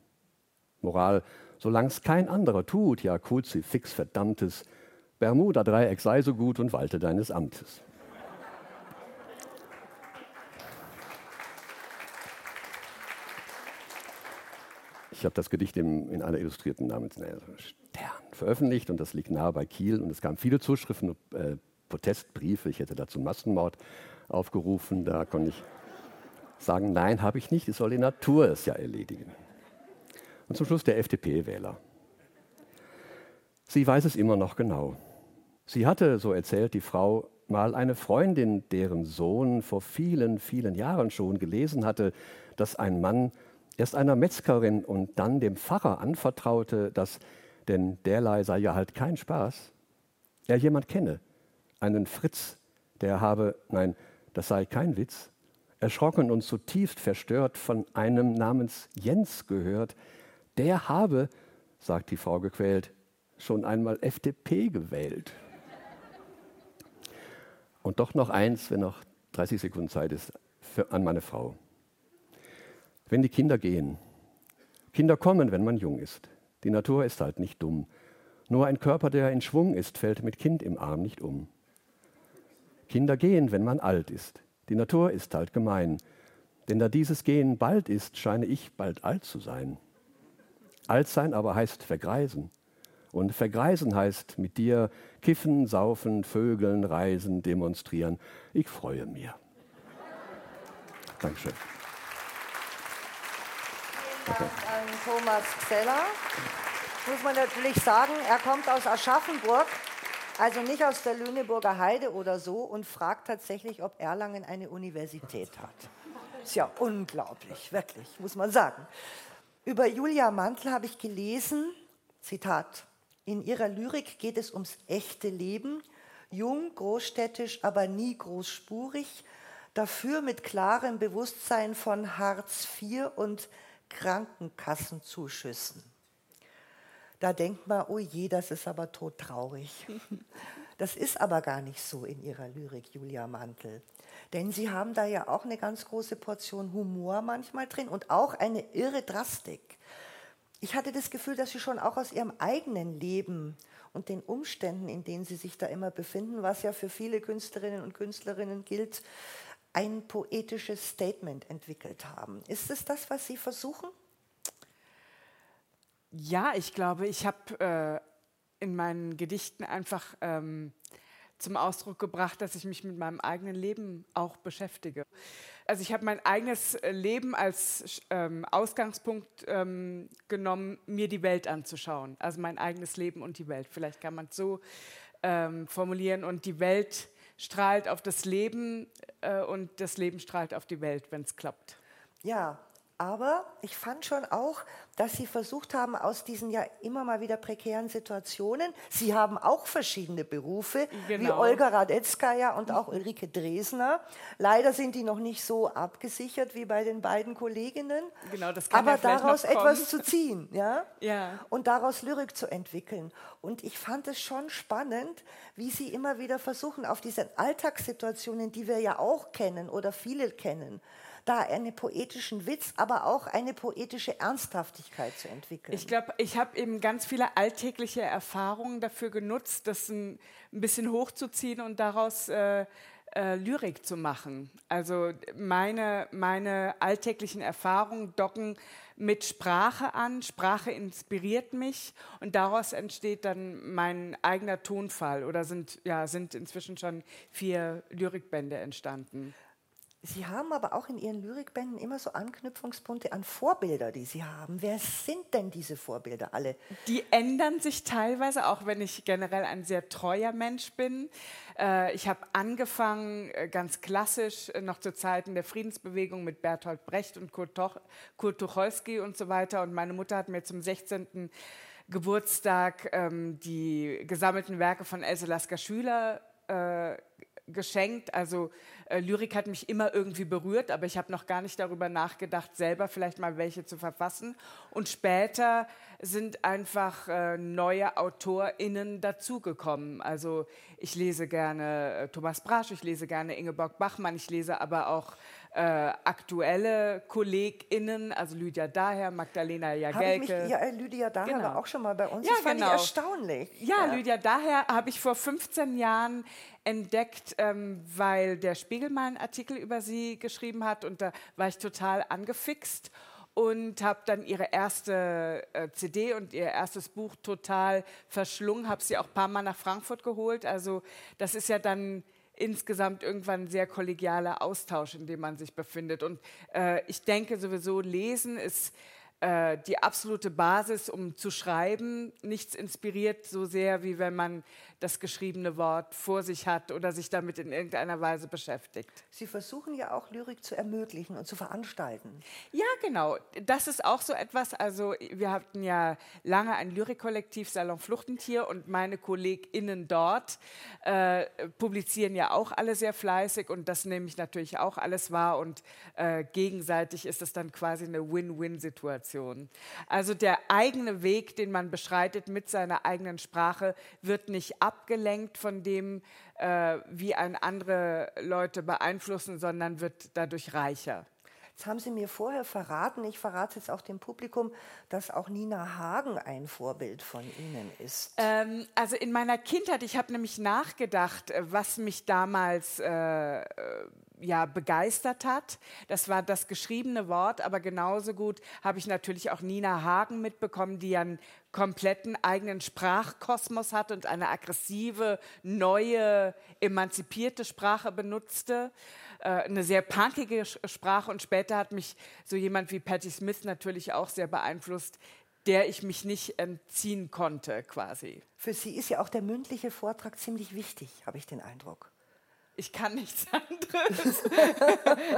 Moral, solang's kein anderer tut, ja fix verdammtes, Bermuda-Dreieck sei so gut und walte deines Amtes. Ich habe das Gedicht im, in einer illustrierten namens Stern veröffentlicht und das liegt nahe bei Kiel und es kamen viele Zuschriften, äh, Protestbriefe. Ich hätte dazu Massenmord aufgerufen. Da konnte ich sagen, nein, habe ich nicht, es soll die Natur es ja erledigen. Und zum Schluss der FDP-Wähler. Sie weiß es immer noch genau. Sie hatte, so erzählt die Frau, mal eine Freundin, deren Sohn vor vielen, vielen Jahren schon gelesen hatte, dass ein Mann erst einer Metzgerin und dann dem Pfarrer anvertraute, dass, denn derlei sei ja halt kein Spaß, er jemand kenne, einen Fritz, der habe, nein, das sei kein Witz, erschrocken und zutiefst verstört von einem namens Jens gehört, der habe, sagt die Frau gequält, schon einmal FDP gewählt. Und doch noch eins, wenn noch 30 Sekunden Zeit ist, an meine Frau. Wenn die Kinder gehen, Kinder kommen, wenn man jung ist. Die Natur ist halt nicht dumm. Nur ein Körper, der in Schwung ist, fällt mit Kind im Arm nicht um. Kinder gehen, wenn man alt ist. Die Natur ist halt gemein. Denn da dieses Gehen bald ist, scheine ich bald alt zu sein. Alt sein aber heißt vergreisen. Und vergreisen heißt mit dir kiffen, saufen, vögeln, reisen, demonstrieren. Ich freue mich. Dankeschön. Dank an Thomas Xeller. Muss man natürlich sagen, er kommt aus Aschaffenburg, also nicht aus der Lüneburger Heide oder so, und fragt tatsächlich, ob Erlangen eine Universität hat. Ist ja unglaublich, wirklich, muss man sagen. Über Julia Mantel habe ich gelesen, Zitat, in ihrer Lyrik geht es ums echte Leben, jung, großstädtisch, aber nie großspurig, dafür mit klarem Bewusstsein von Hartz IV und Krankenkassenzuschüssen. Da denkt man, oh je, das ist aber todtraurig. Das ist aber gar nicht so in ihrer Lyrik, Julia Mantel. Denn Sie haben da ja auch eine ganz große Portion Humor manchmal drin und auch eine irre Drastik. Ich hatte das Gefühl, dass Sie schon auch aus Ihrem eigenen Leben und den Umständen, in denen Sie sich da immer befinden, was ja für viele Künstlerinnen und Künstlerinnen gilt, ein poetisches Statement entwickelt haben. Ist es das, was Sie versuchen? Ja, ich glaube, ich habe äh, in meinen Gedichten einfach ähm, zum Ausdruck gebracht, dass ich mich mit meinem eigenen Leben auch beschäftige. Also ich habe mein eigenes äh, Leben als ähm, Ausgangspunkt ähm, genommen, mir die Welt anzuschauen. Also mein eigenes Leben und die Welt. Vielleicht kann man es so ähm, formulieren. Und die Welt strahlt auf das Leben äh, und das Leben strahlt auf die Welt, wenn es klappt. Ja, aber ich fand schon auch, dass Sie versucht haben, aus diesen ja immer mal wieder prekären Situationen, Sie haben auch verschiedene Berufe, genau. wie Olga Radetzkaya und auch Ulrike Dresner. Leider sind die noch nicht so abgesichert wie bei den beiden Kolleginnen. Genau, das kann aber ja daraus etwas zu ziehen, ja? ja, und daraus Lyrik zu entwickeln. Und ich fand es schon spannend, wie Sie immer wieder versuchen, auf diese Alltagssituationen, die wir ja auch kennen oder viele kennen, da einen poetischen Witz, aber auch eine poetische Ernsthaftigkeit zu entwickeln. Ich glaube, ich habe eben ganz viele alltägliche Erfahrungen dafür genutzt, das ein, ein bisschen hochzuziehen und daraus äh, äh, Lyrik zu machen. Also meine, meine alltäglichen Erfahrungen docken mit Sprache an. Sprache inspiriert mich und daraus entsteht dann mein eigener Tonfall oder sind, ja, sind inzwischen schon vier Lyrikbände entstanden. Sie haben aber auch in Ihren Lyrikbänden immer so Anknüpfungspunkte an Vorbilder, die Sie haben. Wer sind denn diese Vorbilder alle? Die ändern sich teilweise, auch wenn ich generell ein sehr treuer Mensch bin. Äh, ich habe angefangen, äh, ganz klassisch, äh, noch zu Zeiten der Friedensbewegung mit Bertolt Brecht und Kurt, Kurt Tucholsky und so weiter. Und meine Mutter hat mir zum 16. Geburtstag ähm, die gesammelten Werke von Else Lasker Schüler äh, geschenkt. Also äh, Lyrik hat mich immer irgendwie berührt, aber ich habe noch gar nicht darüber nachgedacht, selber vielleicht mal welche zu verfassen. Und später sind einfach äh, neue AutorInnen dazugekommen. Also ich lese gerne äh, Thomas Brasch, ich lese gerne Ingeborg Bachmann, ich lese aber auch äh, aktuelle KollegInnen, also Lydia Daher, Magdalena Jagelke. Mich, ja, äh, Lydia Daher genau. war auch schon mal bei uns. Ja, das fand genau. ich erstaunlich. Ja, ja. Lydia Daher habe ich vor 15 Jahren entdeckt, ähm, weil der Spiegel mal einen Artikel über sie geschrieben hat und da war ich total angefixt und habe dann ihre erste äh, CD und ihr erstes Buch total verschlungen, habe sie auch ein paar Mal nach Frankfurt geholt. Also das ist ja dann insgesamt irgendwann ein sehr kollegialer Austausch, in dem man sich befindet. Und äh, ich denke sowieso, Lesen ist äh, die absolute Basis, um zu schreiben. Nichts inspiriert so sehr, wie wenn man das geschriebene Wort vor sich hat oder sich damit in irgendeiner Weise beschäftigt. Sie versuchen ja auch Lyrik zu ermöglichen und zu veranstalten. Ja, genau. Das ist auch so etwas. Also wir hatten ja lange ein Lyrikkollektiv Salon Fluchtentier und meine KollegInnen dort äh, publizieren ja auch alle sehr fleißig und das nehme ich natürlich auch alles wahr und äh, gegenseitig ist es dann quasi eine Win-Win-Situation. Also der eigene Weg, den man beschreitet mit seiner eigenen Sprache, wird nicht abgelenkt von dem, äh, wie ein andere Leute beeinflussen, sondern wird dadurch reicher. Jetzt haben Sie mir vorher verraten, ich verrate es jetzt auch dem Publikum, dass auch Nina Hagen ein Vorbild von Ihnen ist. Ähm, also in meiner Kindheit, ich habe nämlich nachgedacht, äh, was mich damals äh, äh, ja, begeistert hat. Das war das geschriebene Wort, aber genauso gut habe ich natürlich auch Nina Hagen mitbekommen, die einen kompletten eigenen Sprachkosmos hat und eine aggressive, neue, emanzipierte Sprache benutzte. Äh, eine sehr punkige Sprache und später hat mich so jemand wie Patti Smith natürlich auch sehr beeinflusst, der ich mich nicht entziehen konnte quasi. Für Sie ist ja auch der mündliche Vortrag ziemlich wichtig, habe ich den Eindruck. Ich kann nichts anderes.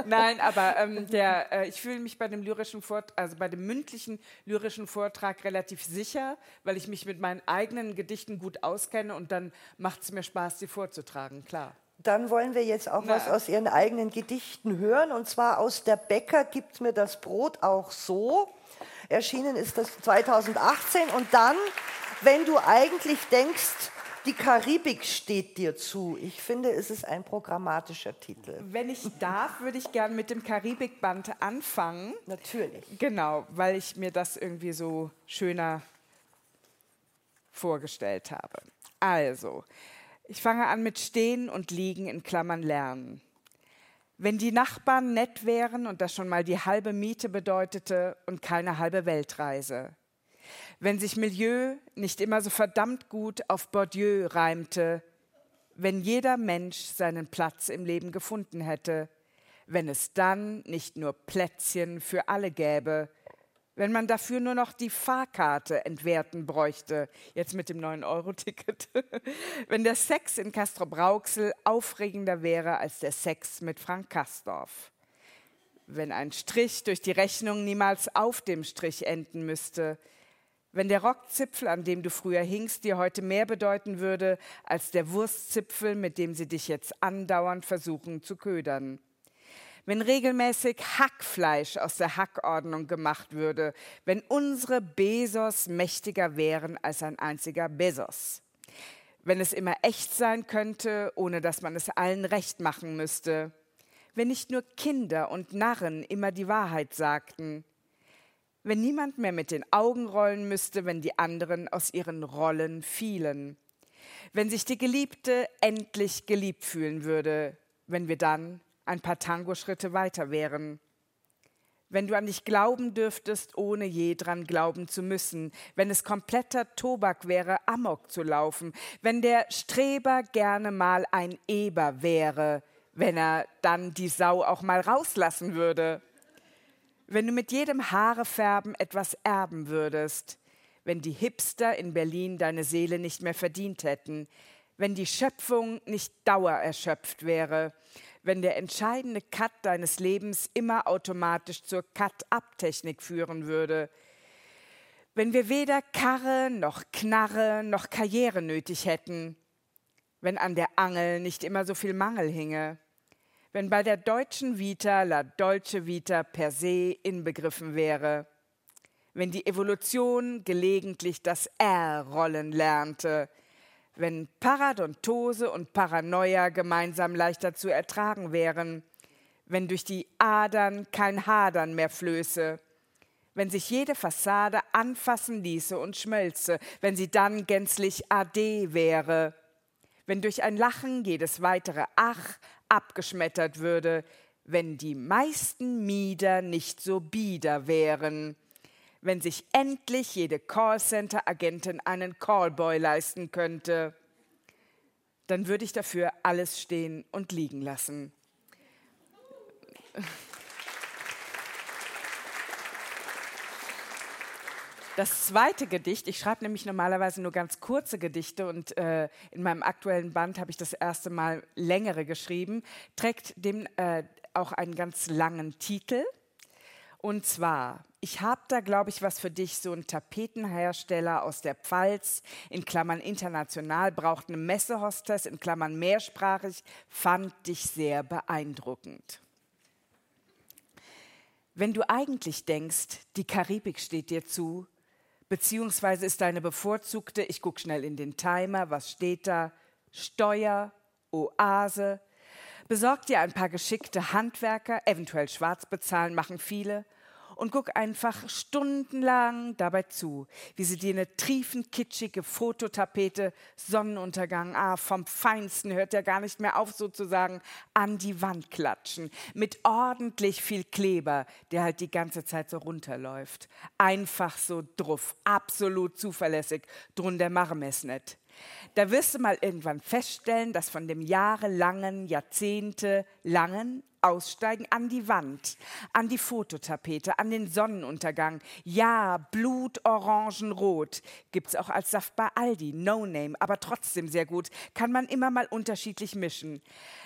Nein, aber ähm, der, äh, ich fühle mich bei dem lyrischen Vortrag, also bei dem mündlichen lyrischen Vortrag relativ sicher, weil ich mich mit meinen eigenen Gedichten gut auskenne und dann macht es mir Spaß, sie vorzutragen, klar. Dann wollen wir jetzt auch Na. was aus Ihren eigenen Gedichten hören. Und zwar aus Der Bäcker gibt mir das Brot auch so. Erschienen ist das 2018. Und dann, wenn du eigentlich denkst, die Karibik steht dir zu. Ich finde, es ist ein programmatischer Titel. Wenn ich darf, würde ich gern mit dem Karibikband anfangen. Natürlich. Genau, weil ich mir das irgendwie so schöner vorgestellt habe. Also, ich fange an mit Stehen und Liegen in Klammern lernen. Wenn die Nachbarn nett wären und das schon mal die halbe Miete bedeutete und keine halbe Weltreise. Wenn sich Milieu nicht immer so verdammt gut auf Bourdieu reimte. Wenn jeder Mensch seinen Platz im Leben gefunden hätte. Wenn es dann nicht nur Plätzchen für alle gäbe, wenn man dafür nur noch die Fahrkarte entwerten bräuchte, jetzt mit dem 9-Euro-Ticket, wenn der Sex in Castro Brauxel aufregender wäre als der Sex mit Frank Kastorf, wenn ein Strich durch die Rechnung niemals auf dem Strich enden müsste, wenn der Rockzipfel, an dem du früher hingst, dir heute mehr bedeuten würde als der Wurstzipfel, mit dem sie dich jetzt andauernd versuchen zu ködern. Wenn regelmäßig Hackfleisch aus der Hackordnung gemacht würde, wenn unsere Bezos mächtiger wären als ein einziger Bezos, wenn es immer echt sein könnte, ohne dass man es allen recht machen müsste, wenn nicht nur Kinder und Narren immer die Wahrheit sagten, wenn niemand mehr mit den Augen rollen müsste, wenn die anderen aus ihren Rollen fielen, wenn sich die Geliebte endlich geliebt fühlen würde, wenn wir dann ein paar Tango-Schritte weiter wären. Wenn du an dich glauben dürftest, ohne je dran glauben zu müssen, wenn es kompletter Tobak wäre, Amok zu laufen, wenn der Streber gerne mal ein Eber wäre, wenn er dann die Sau auch mal rauslassen würde, wenn du mit jedem Haarefärben etwas erben würdest, wenn die Hipster in Berlin deine Seele nicht mehr verdient hätten, wenn die Schöpfung nicht dauererschöpft wäre, wenn der entscheidende Cut deines Lebens immer automatisch zur Cut-up-Technik führen würde. Wenn wir weder Karre noch Knarre noch Karriere nötig hätten. Wenn an der Angel nicht immer so viel Mangel hinge. Wenn bei der deutschen Vita la Dolce Vita per se inbegriffen wäre. Wenn die Evolution gelegentlich das R rollen lernte wenn Paradontose und Paranoia gemeinsam leichter zu ertragen wären, wenn durch die Adern kein Hadern mehr flöße, wenn sich jede Fassade anfassen ließe und schmölze, wenn sie dann gänzlich AD wäre, wenn durch ein Lachen jedes weitere Ach abgeschmettert würde, wenn die meisten Mieder nicht so bieder wären, wenn sich endlich jede Callcenter-Agentin einen Callboy leisten könnte, dann würde ich dafür alles stehen und liegen lassen. Das zweite Gedicht, ich schreibe nämlich normalerweise nur ganz kurze Gedichte und äh, in meinem aktuellen Band habe ich das erste Mal längere geschrieben, trägt dem äh, auch einen ganz langen Titel. Und zwar, ich habe da, glaube ich, was für dich. So ein Tapetenhersteller aus der Pfalz, in Klammern international, braucht eine Messehostess, in Klammern mehrsprachig, fand dich sehr beeindruckend. Wenn du eigentlich denkst, die Karibik steht dir zu, beziehungsweise ist deine bevorzugte, ich gucke schnell in den Timer, was steht da, Steuer, Oase, besorg dir ein paar geschickte Handwerker, eventuell schwarz bezahlen, machen viele, und guck einfach stundenlang dabei zu, wie sie dir eine triefend kitschige Fototapete, Sonnenuntergang, ah, vom Feinsten hört ja gar nicht mehr auf sozusagen, an die Wand klatschen. Mit ordentlich viel Kleber, der halt die ganze Zeit so runterläuft. Einfach so druff, absolut zuverlässig, drunter machen wir es nicht. Da wirst du mal irgendwann feststellen, dass von dem jahrelangen, jahrzehntelangen aussteigen an die Wand, an die Fototapete, an den Sonnenuntergang. Ja, Blutorangenrot gibt es auch als Saft bei Aldi, no name, aber trotzdem sehr gut, kann man immer mal unterschiedlich mischen.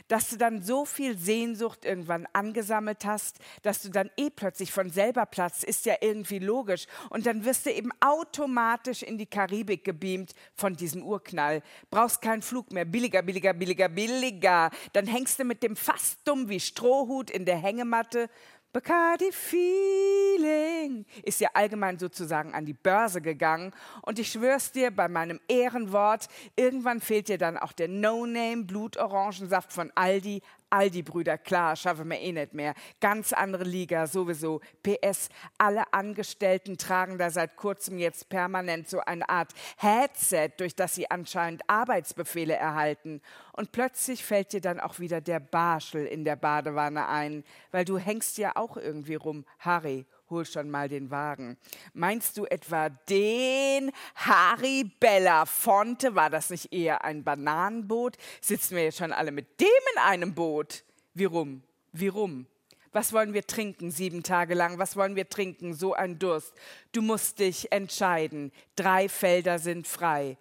Dass du dann so viel Sehnsucht irgendwann angesammelt hast, dass du dann eh plötzlich von selber platzt, ist ja irgendwie logisch. Und dann wirst du eben automatisch in die Karibik gebeamt von diesem Urknall. Brauchst keinen Flug mehr, billiger, billiger, billiger, billiger. Dann hängst du mit dem fast dumm wie Stroh Strohhut in der Hängematte. Bacardi Feeling ist ja allgemein sozusagen an die Börse gegangen. Und ich schwör's dir, bei meinem Ehrenwort, irgendwann fehlt dir dann auch der No-Name Blutorangensaft von Aldi Aldi-Brüder, klar, schaffen wir eh nicht mehr. Ganz andere Liga, sowieso. PS, alle Angestellten tragen da seit kurzem jetzt permanent so eine Art Headset, durch das sie anscheinend Arbeitsbefehle erhalten. Und plötzlich fällt dir dann auch wieder der Barschel in der Badewanne ein, weil du hängst ja auch irgendwie rum. Harry, hol schon mal den Wagen. Meinst du etwa den Harry Belafonte? War das nicht eher ein Bananenboot? Sitzen wir jetzt schon alle mit dem in einem Boot? Wie rum? Wie rum? Was wollen wir trinken sieben Tage lang? Was wollen wir trinken? So ein Durst. Du musst dich entscheiden. Drei Felder sind frei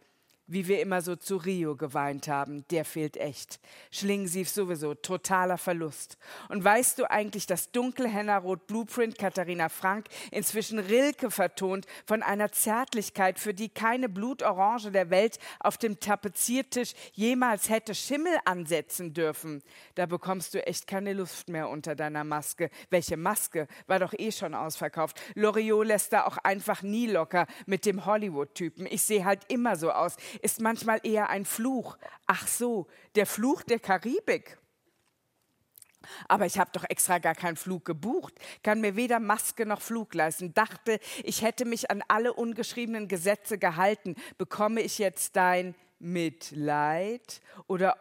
wie wir immer so zu Rio geweint haben, der fehlt echt. Schlingensief sowieso, totaler Verlust. Und weißt du eigentlich, dass Dunkelhennerrot Blueprint Katharina Frank inzwischen Rilke vertont von einer Zärtlichkeit, für die keine Blutorange der Welt auf dem Tapeziertisch jemals hätte Schimmel ansetzen dürfen? Da bekommst du echt keine Luft mehr unter deiner Maske. Welche Maske? War doch eh schon ausverkauft. Loriot lässt da auch einfach nie locker mit dem Hollywood-Typen. Ich sehe halt immer so aus ist manchmal eher ein Fluch. Ach so, der Fluch der Karibik. Aber ich habe doch extra gar keinen Flug gebucht, kann mir weder Maske noch Flug leisten. Dachte, ich hätte mich an alle ungeschriebenen Gesetze gehalten. Bekomme ich jetzt dein Mitleid oder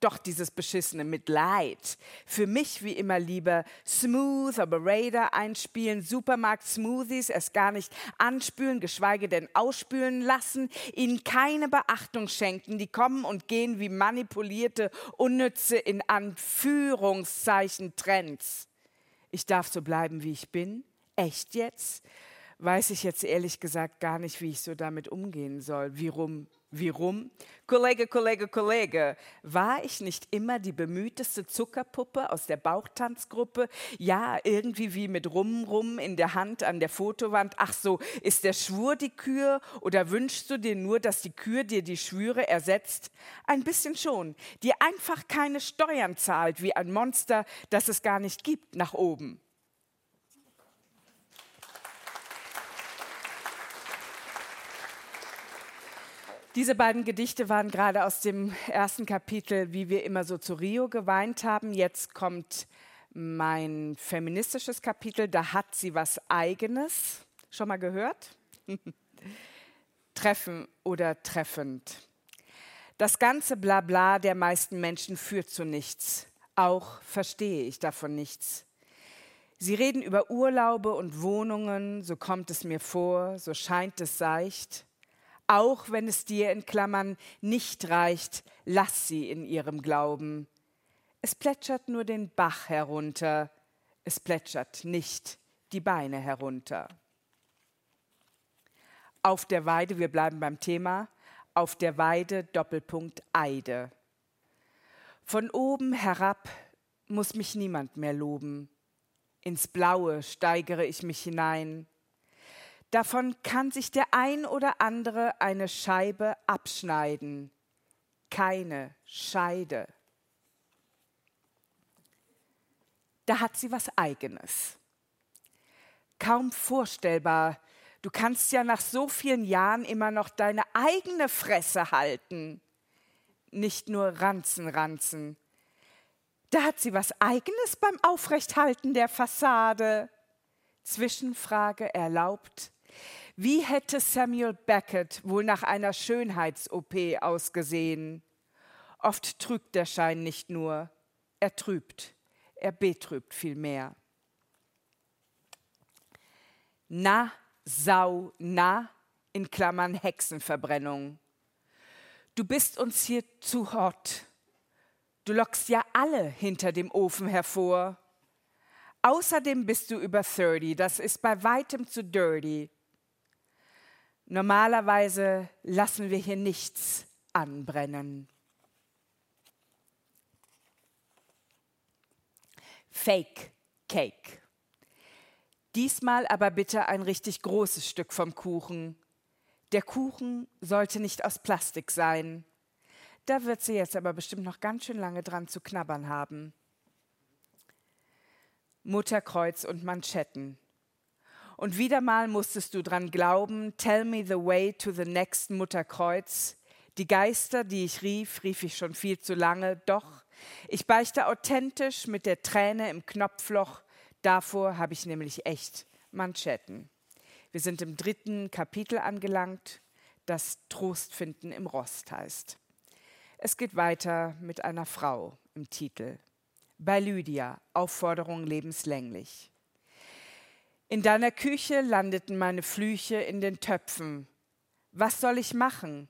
doch dieses beschissene Mitleid. Für mich wie immer lieber Smooth Operator einspielen, Supermarkt Smoothies erst gar nicht anspülen, geschweige denn ausspülen lassen, ihnen keine Beachtung schenken, die kommen und gehen wie manipulierte, unnütze in Anführungszeichen Trends. Ich darf so bleiben, wie ich bin. Echt jetzt? Weiß ich jetzt ehrlich gesagt gar nicht, wie ich so damit umgehen soll. Wie rum wie rum? Kollege, Kollege, Kollege, war ich nicht immer die bemühteste Zuckerpuppe aus der Bauchtanzgruppe? Ja, irgendwie wie mit Rum, Rum in der Hand an der Fotowand. Ach so, ist der Schwur die Kür oder wünschst du dir nur, dass die Kür dir die Schwüre ersetzt? Ein bisschen schon, die einfach keine Steuern zahlt wie ein Monster, das es gar nicht gibt nach oben. Diese beiden Gedichte waren gerade aus dem ersten Kapitel, wie wir immer so zu Rio geweint haben. Jetzt kommt mein feministisches Kapitel, da hat sie was eigenes. Schon mal gehört? Treffen oder treffend. Das ganze Blabla der meisten Menschen führt zu nichts. Auch verstehe ich davon nichts. Sie reden über Urlaube und Wohnungen, so kommt es mir vor, so scheint es seicht auch wenn es dir in Klammern nicht reicht, lass sie in ihrem Glauben. Es plätschert nur den Bach herunter, es plätschert nicht die Beine herunter. Auf der Weide, wir bleiben beim Thema, auf der Weide Doppelpunkt Eide. Von oben herab muss mich niemand mehr loben. Ins Blaue steigere ich mich hinein. Davon kann sich der ein oder andere eine Scheibe abschneiden. Keine Scheide. Da hat sie was eigenes. Kaum vorstellbar. Du kannst ja nach so vielen Jahren immer noch deine eigene Fresse halten. Nicht nur ranzen, ranzen. Da hat sie was Eigenes beim Aufrechthalten der Fassade. Zwischenfrage erlaubt. Wie hätte Samuel Beckett wohl nach einer Schönheits-OP ausgesehen? Oft trügt der Schein nicht nur, er trübt, er betrübt vielmehr. Na, Sau, na, in Klammern Hexenverbrennung. Du bist uns hier zu hot. Du lockst ja alle hinter dem Ofen hervor. Außerdem bist du über 30, das ist bei weitem zu dirty. Normalerweise lassen wir hier nichts anbrennen. Fake Cake. Diesmal aber bitte ein richtig großes Stück vom Kuchen. Der Kuchen sollte nicht aus Plastik sein. Da wird sie jetzt aber bestimmt noch ganz schön lange dran zu knabbern haben. Mutterkreuz und Manschetten. Und wieder mal musstest du dran glauben, tell me the way to the next Mutterkreuz. Die Geister, die ich rief, rief ich schon viel zu lange, doch ich beichte authentisch mit der Träne im Knopfloch, davor habe ich nämlich echt Manschetten. Wir sind im dritten Kapitel angelangt, das Trost finden im Rost heißt. Es geht weiter mit einer Frau im Titel. Bei Lydia, Aufforderung lebenslänglich. In deiner Küche landeten meine Flüche in den Töpfen. Was soll ich machen?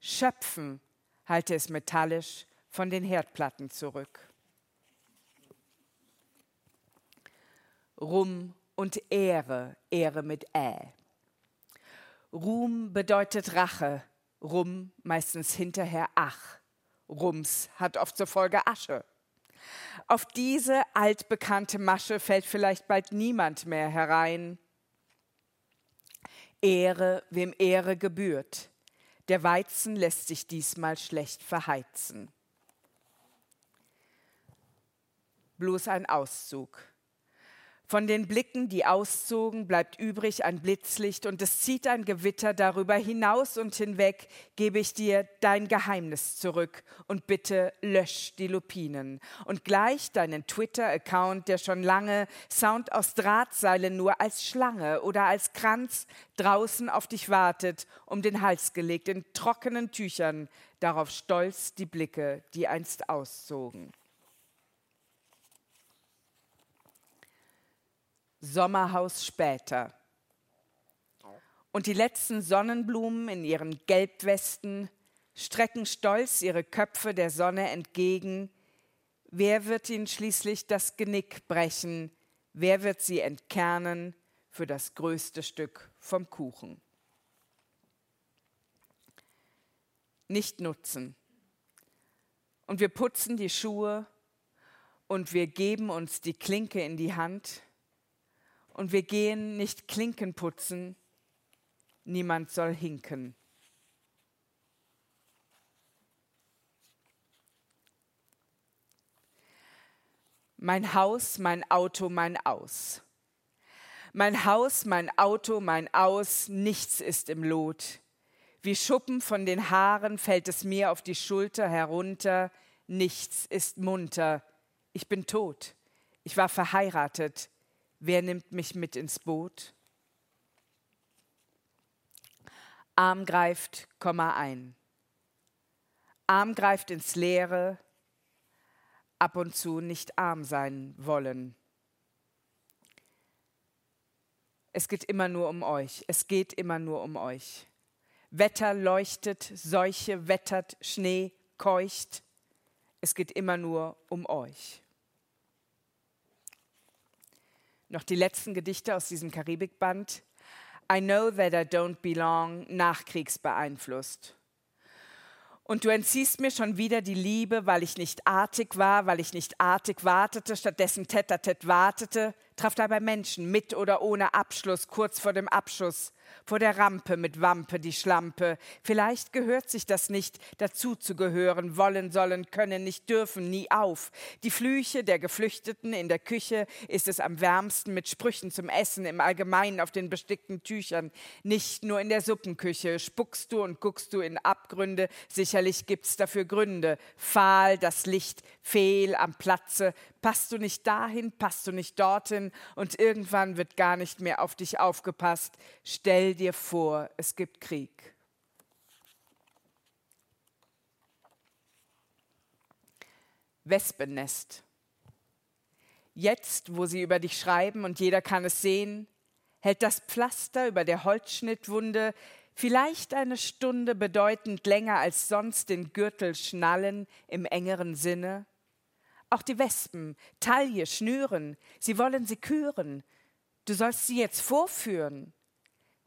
Schöpfen, halte es metallisch von den Herdplatten zurück. Ruhm und Ehre, Ehre mit Ä. Ruhm bedeutet Rache, Ruhm meistens hinterher Ach. Rums hat oft zur Folge Asche. Auf diese altbekannte Masche fällt vielleicht bald niemand mehr herein. Ehre, wem Ehre gebührt. Der Weizen lässt sich diesmal schlecht verheizen. Bloß ein Auszug. Von den Blicken, die auszogen, bleibt übrig ein Blitzlicht und es zieht ein Gewitter darüber hinaus und hinweg, gebe ich dir dein Geheimnis zurück und bitte lösch die Lupinen. Und gleich deinen Twitter-Account, der schon lange Sound aus Drahtseilen nur als Schlange oder als Kranz draußen auf dich wartet, um den Hals gelegt in trockenen Tüchern, darauf stolz die Blicke, die einst auszogen. Sommerhaus später. Und die letzten Sonnenblumen in ihren Gelbwesten strecken stolz ihre Köpfe der Sonne entgegen. Wer wird ihnen schließlich das Genick brechen? Wer wird sie entkernen für das größte Stück vom Kuchen? Nicht nutzen. Und wir putzen die Schuhe und wir geben uns die Klinke in die Hand und wir gehen nicht Klinken putzen, niemand soll hinken. Mein Haus, mein Auto, mein Aus. Mein Haus, mein Auto, mein Aus, nichts ist im Lot. Wie Schuppen von den Haaren fällt es mir auf die Schulter herunter, nichts ist munter. Ich bin tot. Ich war verheiratet. Wer nimmt mich mit ins Boot? Arm greift, Komma ein. Arm greift ins Leere, ab und zu nicht arm sein wollen. Es geht immer nur um euch. Es geht immer nur um euch. Wetter leuchtet, Seuche wettert, Schnee keucht. Es geht immer nur um euch noch die letzten Gedichte aus diesem Karibikband. I know that I don't belong, nachkriegsbeeinflusst. Und du entziehst mir schon wieder die Liebe, weil ich nicht artig war, weil ich nicht artig wartete, stattdessen tete-tet wartete, traf dabei Menschen mit oder ohne Abschluss, kurz vor dem Abschuss, vor der Rampe mit Wampe die Schlampe. Vielleicht gehört sich das nicht, dazu zu gehören, wollen, sollen, können, nicht dürfen, nie auf. Die Flüche der Geflüchteten in der Küche ist es am wärmsten mit Sprüchen zum Essen, im Allgemeinen auf den bestickten Tüchern, nicht nur in der Suppenküche. Spuckst du und guckst du in Abgründe, sicherlich gibt's dafür Gründe. Fahl das Licht, fehl am Platze, passt du nicht dahin, passt du nicht dorthin und irgendwann wird gar nicht mehr auf dich aufgepasst. Stell dir vor, es gibt Krieg. Wespennest. Jetzt, wo sie über dich schreiben und jeder kann es sehen, hält das Pflaster über der Holzschnittwunde vielleicht eine Stunde bedeutend länger als sonst den Gürtel schnallen im engeren Sinne? Auch die Wespen, Taille, schnüren, sie wollen sie küren. Du sollst sie jetzt vorführen.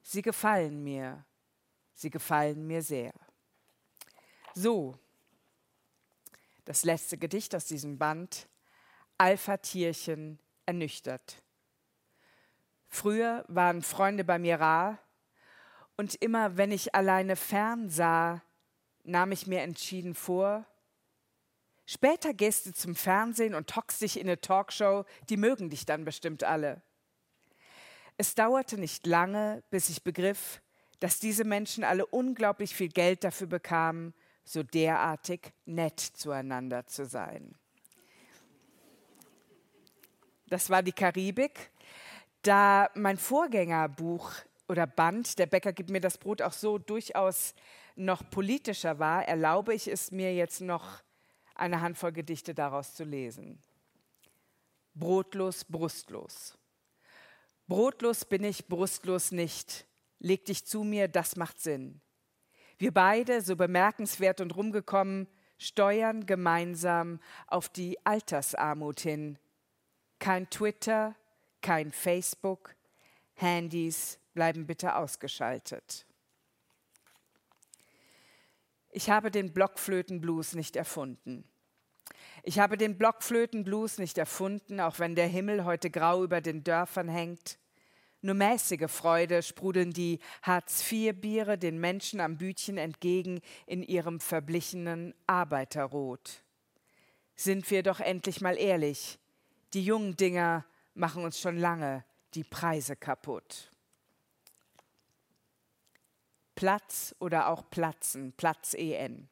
Sie gefallen mir, sie gefallen mir sehr. So, das letzte Gedicht aus diesem Band, Alpha-Tierchen ernüchtert. Früher waren Freunde bei mir rar, und immer wenn ich alleine fern sah, nahm ich mir entschieden vor, Später gehst du zum Fernsehen und hockst dich in eine Talkshow, die mögen dich dann bestimmt alle. Es dauerte nicht lange, bis ich begriff, dass diese Menschen alle unglaublich viel Geld dafür bekamen, so derartig nett zueinander zu sein. Das war die Karibik. Da mein Vorgängerbuch oder Band, der Bäcker gibt mir das Brot auch so durchaus noch politischer war, erlaube ich es mir jetzt noch eine Handvoll Gedichte daraus zu lesen. Brotlos, brustlos. Brotlos bin ich, brustlos nicht. Leg dich zu mir, das macht Sinn. Wir beide, so bemerkenswert und rumgekommen, steuern gemeinsam auf die Altersarmut hin. Kein Twitter, kein Facebook, Handys bleiben bitte ausgeschaltet. Ich habe den Blockflötenblues nicht erfunden. Ich habe den Blockflötenblues nicht erfunden, auch wenn der Himmel heute grau über den Dörfern hängt. Nur mäßige Freude sprudeln die Hartz-IV-Biere den Menschen am Bütchen entgegen in ihrem verblichenen Arbeiterrot. Sind wir doch endlich mal ehrlich, die jungen Dinger machen uns schon lange die Preise kaputt. Platz oder auch Platzen, Platz EN.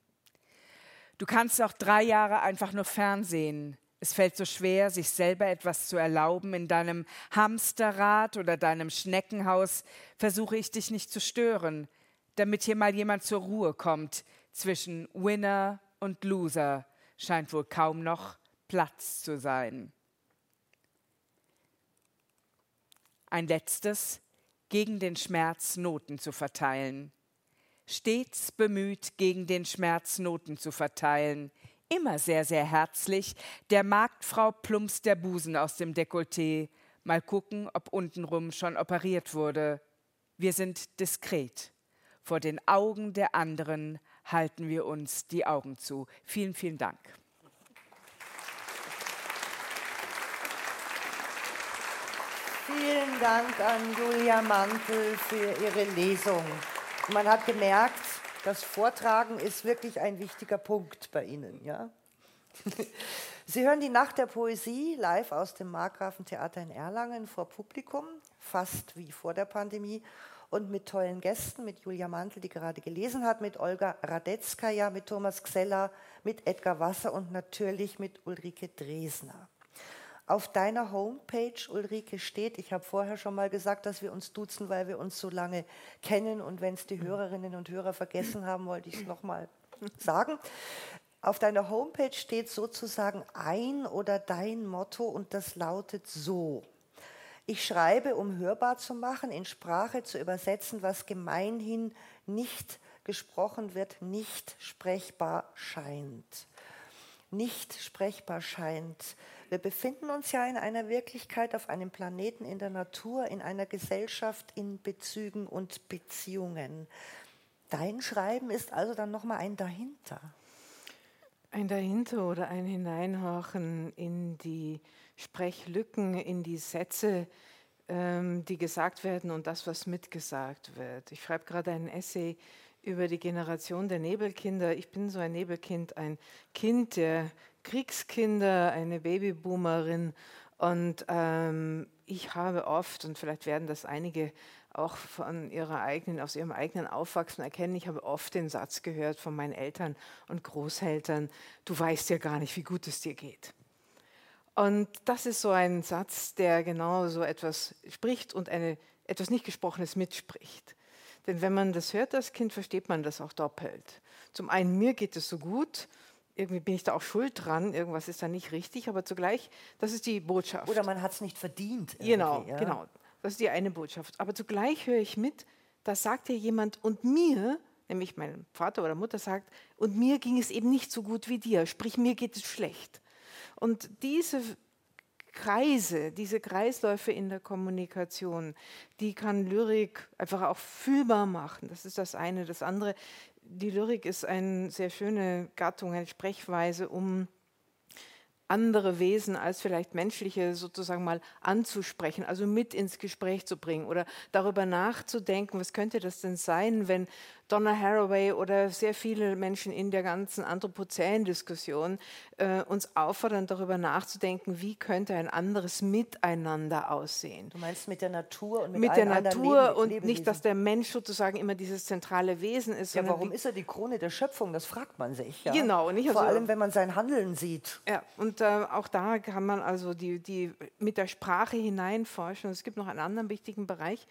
Du kannst auch drei Jahre einfach nur Fernsehen. Es fällt so schwer, sich selber etwas zu erlauben. In deinem Hamsterrad oder deinem Schneckenhaus versuche ich dich nicht zu stören, damit hier mal jemand zur Ruhe kommt. Zwischen Winner und Loser scheint wohl kaum noch Platz zu sein. Ein letztes, gegen den Schmerz Noten zu verteilen stets bemüht, gegen den Schmerz Noten zu verteilen, immer sehr, sehr herzlich. Der Marktfrau plumpst der Busen aus dem Dekolleté. Mal gucken, ob untenrum schon operiert wurde. Wir sind diskret. Vor den Augen der anderen halten wir uns die Augen zu. Vielen, vielen Dank. Vielen Dank an Julia Mantel für ihre Lesung. Man hat gemerkt, das Vortragen ist wirklich ein wichtiger Punkt bei Ihnen. Ja? Sie hören die Nacht der Poesie live aus dem Markgrafentheater in Erlangen vor Publikum, fast wie vor der Pandemie und mit tollen Gästen, mit Julia Mantel, die gerade gelesen hat, mit Olga Radetzkaja, mit Thomas Xeller, mit Edgar Wasser und natürlich mit Ulrike Dresner auf deiner Homepage, Ulrike, steht, ich habe vorher schon mal gesagt, dass wir uns duzen, weil wir uns so lange kennen und wenn es die Hörerinnen und Hörer vergessen haben, wollte ich es nochmal sagen. Auf deiner Homepage steht sozusagen ein oder dein Motto und das lautet so. Ich schreibe, um hörbar zu machen, in Sprache zu übersetzen, was gemeinhin nicht gesprochen wird, nicht sprechbar scheint. Nicht sprechbar scheint. Wir befinden uns ja in einer Wirklichkeit, auf einem Planeten, in der Natur, in einer Gesellschaft, in Bezügen und Beziehungen. Dein Schreiben ist also dann nochmal ein dahinter. Ein Dahinter oder ein Hineinhorchen in die Sprechlücken, in die Sätze, ähm, die gesagt werden und das, was mitgesagt wird. Ich schreibe gerade einen Essay über die Generation der Nebelkinder. Ich bin so ein Nebelkind, ein Kind der Kriegskinder, eine Babyboomerin. Und ähm, ich habe oft, und vielleicht werden das einige auch von ihrer eigenen, aus ihrem eigenen Aufwachsen erkennen. Ich habe oft den Satz gehört von meinen Eltern und Großeltern, du weißt ja gar nicht, wie gut es dir geht. Und das ist so ein Satz, der genau so etwas spricht und eine, etwas nicht Gesprochenes mitspricht. Denn wenn man das hört als Kind, versteht man das auch doppelt. Zum einen, mir geht es so gut, irgendwie bin ich da auch schuld dran, irgendwas ist da nicht richtig, aber zugleich, das ist die Botschaft. Oder man hat es nicht verdient. Genau, ja. genau. Das ist die eine Botschaft. Aber zugleich höre ich mit, da sagt ja jemand, und mir, nämlich mein Vater oder Mutter sagt, und mir ging es eben nicht so gut wie dir, sprich mir geht es schlecht. Und diese Kreise, diese Kreisläufe in der Kommunikation, die kann Lyrik einfach auch fühlbar machen. Das ist das eine. Das andere, die Lyrik ist eine sehr schöne Gattung, eine Sprechweise, um andere Wesen als vielleicht menschliche sozusagen mal anzusprechen, also mit ins Gespräch zu bringen oder darüber nachzudenken, was könnte das denn sein, wenn Donna Haraway oder sehr viele Menschen in der ganzen Anthropozän-Diskussion äh, uns auffordern, darüber nachzudenken, wie könnte ein anderes Miteinander aussehen. Du meinst mit der Natur und mit, mit der Natur Leben, und nicht, dass der Mensch sozusagen immer dieses zentrale Wesen ist. Ja, warum ist er die Krone der Schöpfung? Das fragt man sich. Ja? Genau, nicht vor also, allem, wenn man sein Handeln sieht. Ja, und äh, auch da kann man also die, die mit der Sprache hineinforschen. Es gibt noch einen anderen wichtigen Bereich.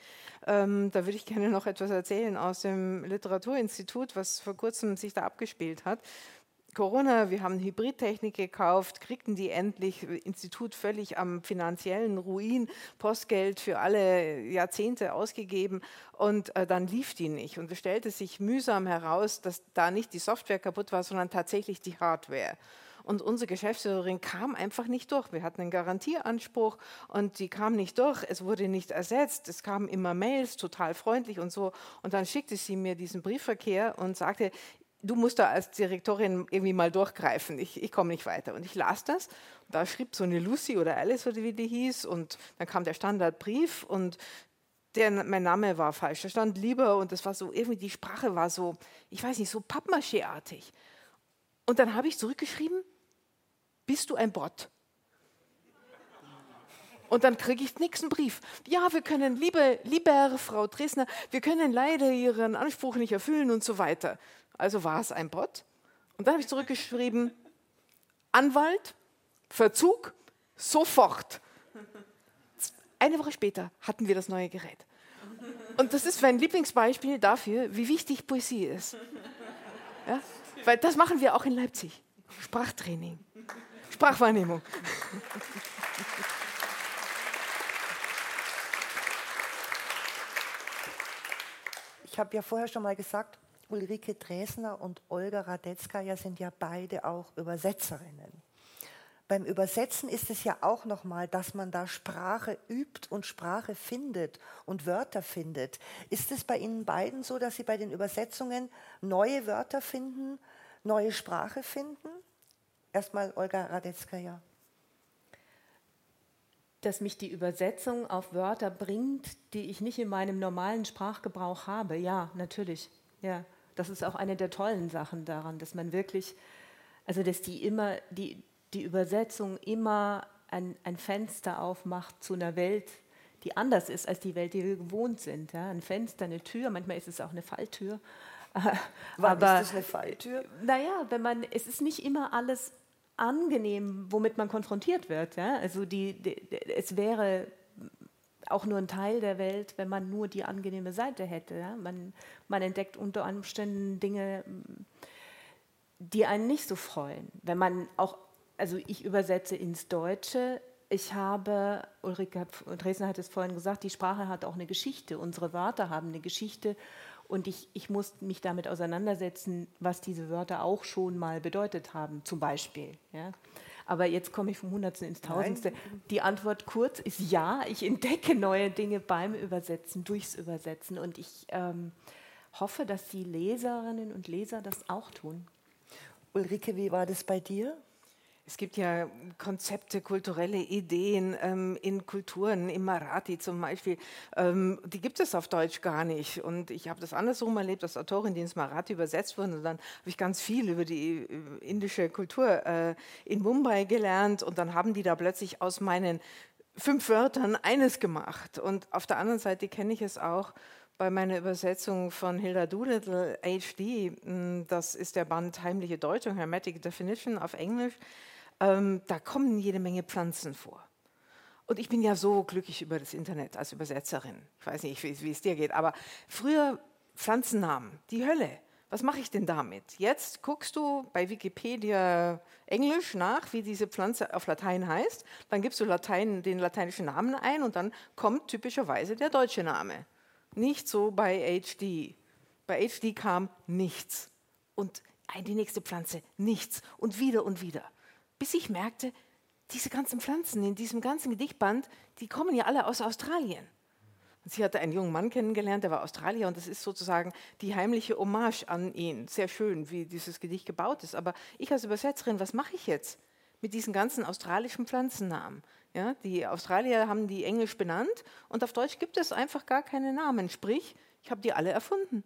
Ähm, da würde ich gerne noch etwas erzählen aus dem Literatur Literaturinstitut, was vor kurzem sich da abgespielt hat. Corona, wir haben Hybridtechnik gekauft, kriegten die endlich, Institut völlig am finanziellen Ruin, Postgeld für alle Jahrzehnte ausgegeben und äh, dann lief die nicht. Und es stellte sich mühsam heraus, dass da nicht die Software kaputt war, sondern tatsächlich die Hardware. Und unsere Geschäftsführerin kam einfach nicht durch. Wir hatten einen Garantieanspruch und die kam nicht durch. Es wurde nicht ersetzt. Es kamen immer Mails, total freundlich und so. Und dann schickte sie mir diesen Briefverkehr und sagte, du musst da als Direktorin irgendwie mal durchgreifen, ich, ich komme nicht weiter. Und ich las das, da schrieb so eine Lucy oder Alice oder wie die hieß und dann kam der Standardbrief und der, mein Name war falsch, da stand lieber und das war so, irgendwie die Sprache war so, ich weiß nicht, so Pappmaché-artig. Und dann habe ich zurückgeschrieben, bist du ein Bot? Und dann kriege ich nächsten Brief. Ja, wir können, liebe, liebe Frau Dresner, wir können leider Ihren Anspruch nicht erfüllen und so weiter. Also war es ein Bot. Und dann habe ich zurückgeschrieben, Anwalt, Verzug, sofort. Eine Woche später hatten wir das neue Gerät. Und das ist mein Lieblingsbeispiel dafür, wie wichtig Poesie ist. Ja? Weil das machen wir auch in Leipzig. Sprachtraining. Sprachwahrnehmung. Ich habe ja vorher schon mal gesagt, Ulrike Dresner und Olga Radetzkaja sind ja beide auch Übersetzerinnen. Beim Übersetzen ist es ja auch nochmal, dass man da Sprache übt und Sprache findet und Wörter findet. Ist es bei Ihnen beiden so, dass Sie bei den Übersetzungen neue Wörter finden, neue Sprache finden? Erstmal Olga Radetzkaja. Dass mich die Übersetzung auf Wörter bringt, die ich nicht in meinem normalen Sprachgebrauch habe. Ja, natürlich. Ja, das ist auch eine der tollen Sachen daran, dass man wirklich, also dass die immer, die, die Übersetzung immer ein, ein Fenster aufmacht zu einer Welt, die anders ist als die Welt, die wir gewohnt sind. Ja? Ein Fenster, eine Tür, manchmal ist es auch eine Falltür. Wann Aber, ist das eine Falltür? Naja, wenn man, es ist nicht immer alles angenehm, womit man konfrontiert wird. Ja? Also die, die, es wäre auch nur ein Teil der Welt, wenn man nur die angenehme Seite hätte. Ja? Man, man entdeckt unter Umständen Dinge, die einen nicht so freuen. Wenn man auch, also ich übersetze ins Deutsche, ich habe, Ulrike Dresden hat es vorhin gesagt, die Sprache hat auch eine Geschichte, unsere Wörter haben eine Geschichte und ich, ich muss mich damit auseinandersetzen, was diese Wörter auch schon mal bedeutet haben, zum Beispiel. Ja. Aber jetzt komme ich vom Hundertsten ins Tausendste. Nein. Die Antwort kurz ist ja, ich entdecke neue Dinge beim Übersetzen, durchs Übersetzen. Und ich ähm, hoffe, dass die Leserinnen und Leser das auch tun. Ulrike, wie war das bei dir? Es gibt ja Konzepte, kulturelle Ideen ähm, in Kulturen, im Marathi zum Beispiel, ähm, die gibt es auf Deutsch gar nicht. Und ich habe das andersrum erlebt, als Autorin, die ins Marathi übersetzt wurden. Und dann habe ich ganz viel über die äh, indische Kultur äh, in Mumbai gelernt. Und dann haben die da plötzlich aus meinen fünf Wörtern eines gemacht. Und auf der anderen Seite kenne ich es auch bei meiner Übersetzung von Hilda Doolittle, HD, hm, das ist der Band Heimliche Deutung, Hermetic Definition auf Englisch, ähm, da kommen jede Menge Pflanzen vor. Und ich bin ja so glücklich über das Internet als Übersetzerin. Ich weiß nicht, wie, es dir geht, aber früher Pflanzennamen, die Hölle. Was mache ich denn damit? Jetzt guckst du bei Wikipedia Englisch nach, wie diese Pflanze auf Latein heißt. Dann gibst du Latein, den lateinischen Namen ein und dann kommt typischerweise der deutsche Name. Nicht so bei HD. Bei HD kam nichts. Und die nächste Pflanze nichts. Und wieder und wieder bis ich merkte, diese ganzen Pflanzen in diesem ganzen Gedichtband, die kommen ja alle aus Australien. Und sie hatte einen jungen Mann kennengelernt, der war Australier und das ist sozusagen die heimliche Hommage an ihn. Sehr schön, wie dieses Gedicht gebaut ist. Aber ich als Übersetzerin, was mache ich jetzt mit diesen ganzen australischen Pflanzennamen? Ja, die Australier haben die englisch benannt und auf Deutsch gibt es einfach gar keine Namen. Sprich, ich habe die alle erfunden.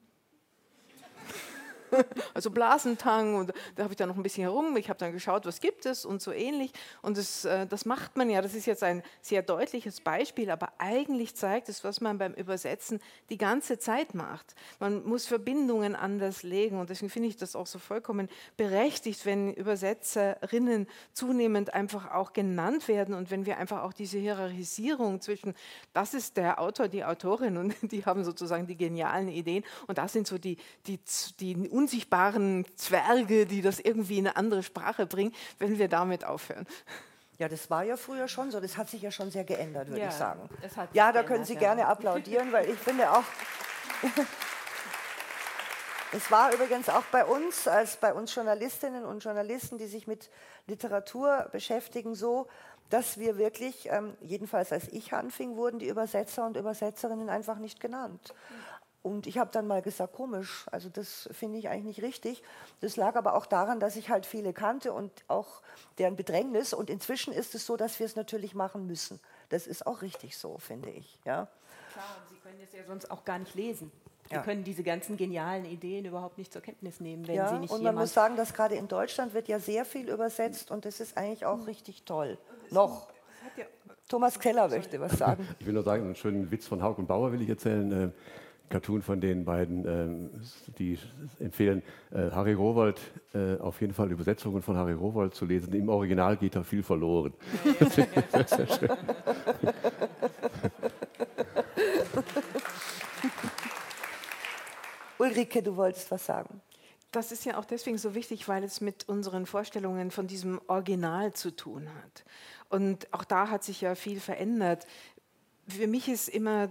also Blasentang und da habe ich dann noch ein bisschen herum. Ich habe dann geschaut, was gibt es und so ähnlich. Und das, äh, das macht man ja, das ist jetzt ein sehr deutliches Beispiel, aber eigentlich zeigt es, was man beim Übersetzen die ganze Zeit macht. Man muss Verbindungen anders legen und deswegen finde ich das auch so vollkommen berechtigt, wenn Übersetzerinnen zunehmend einfach auch genannt werden und wenn wir einfach auch diese Hierarchisierung zwischen, das ist der Autor, die Autorin und die haben sozusagen die genialen Ideen und das sind so die, die, die unsichtbaren Zwerge, die das irgendwie in eine andere Sprache bringen, wenn wir damit aufhören. Ja, das war ja früher schon so. Das hat sich ja schon sehr geändert, würde ja, ich sagen. ja, da können Sie ja. gerne applaudieren, weil ich finde auch. Es war übrigens auch bei uns, als bei uns Journalistinnen und Journalisten, die sich mit Literatur beschäftigen, so, dass wir wirklich, ähm, jedenfalls als ich anfing, wurden die Übersetzer und Übersetzerinnen einfach nicht genannt. Und ich habe dann mal gesagt, komisch, also das finde ich eigentlich nicht richtig. Das lag aber auch daran, dass ich halt viele kannte und auch deren Bedrängnis. Und inzwischen ist es so, dass wir es natürlich machen müssen. Das ist auch richtig so, finde ich. Ja. Klar, und Sie können es ja sonst auch gar nicht lesen. Sie ja. können diese ganzen genialen Ideen überhaupt nicht zur Kenntnis nehmen, wenn ja, sie nicht Und man muss sagen, dass gerade in Deutschland wird ja sehr viel übersetzt und das ist eigentlich auch richtig toll. Noch. Thomas Keller möchte was sagen. Ich will nur sagen, einen schönen Witz von Haug und Bauer will ich erzählen. Cartoon von den beiden, ähm, die empfehlen, äh, Harry Rowold, äh, auf jeden Fall Übersetzungen von Harry Rowold zu lesen. Im Original geht da viel verloren. Ja, sehr schön. Ulrike, du wolltest was sagen. Das ist ja auch deswegen so wichtig, weil es mit unseren Vorstellungen von diesem Original zu tun hat. Und auch da hat sich ja viel verändert. Für mich ist immer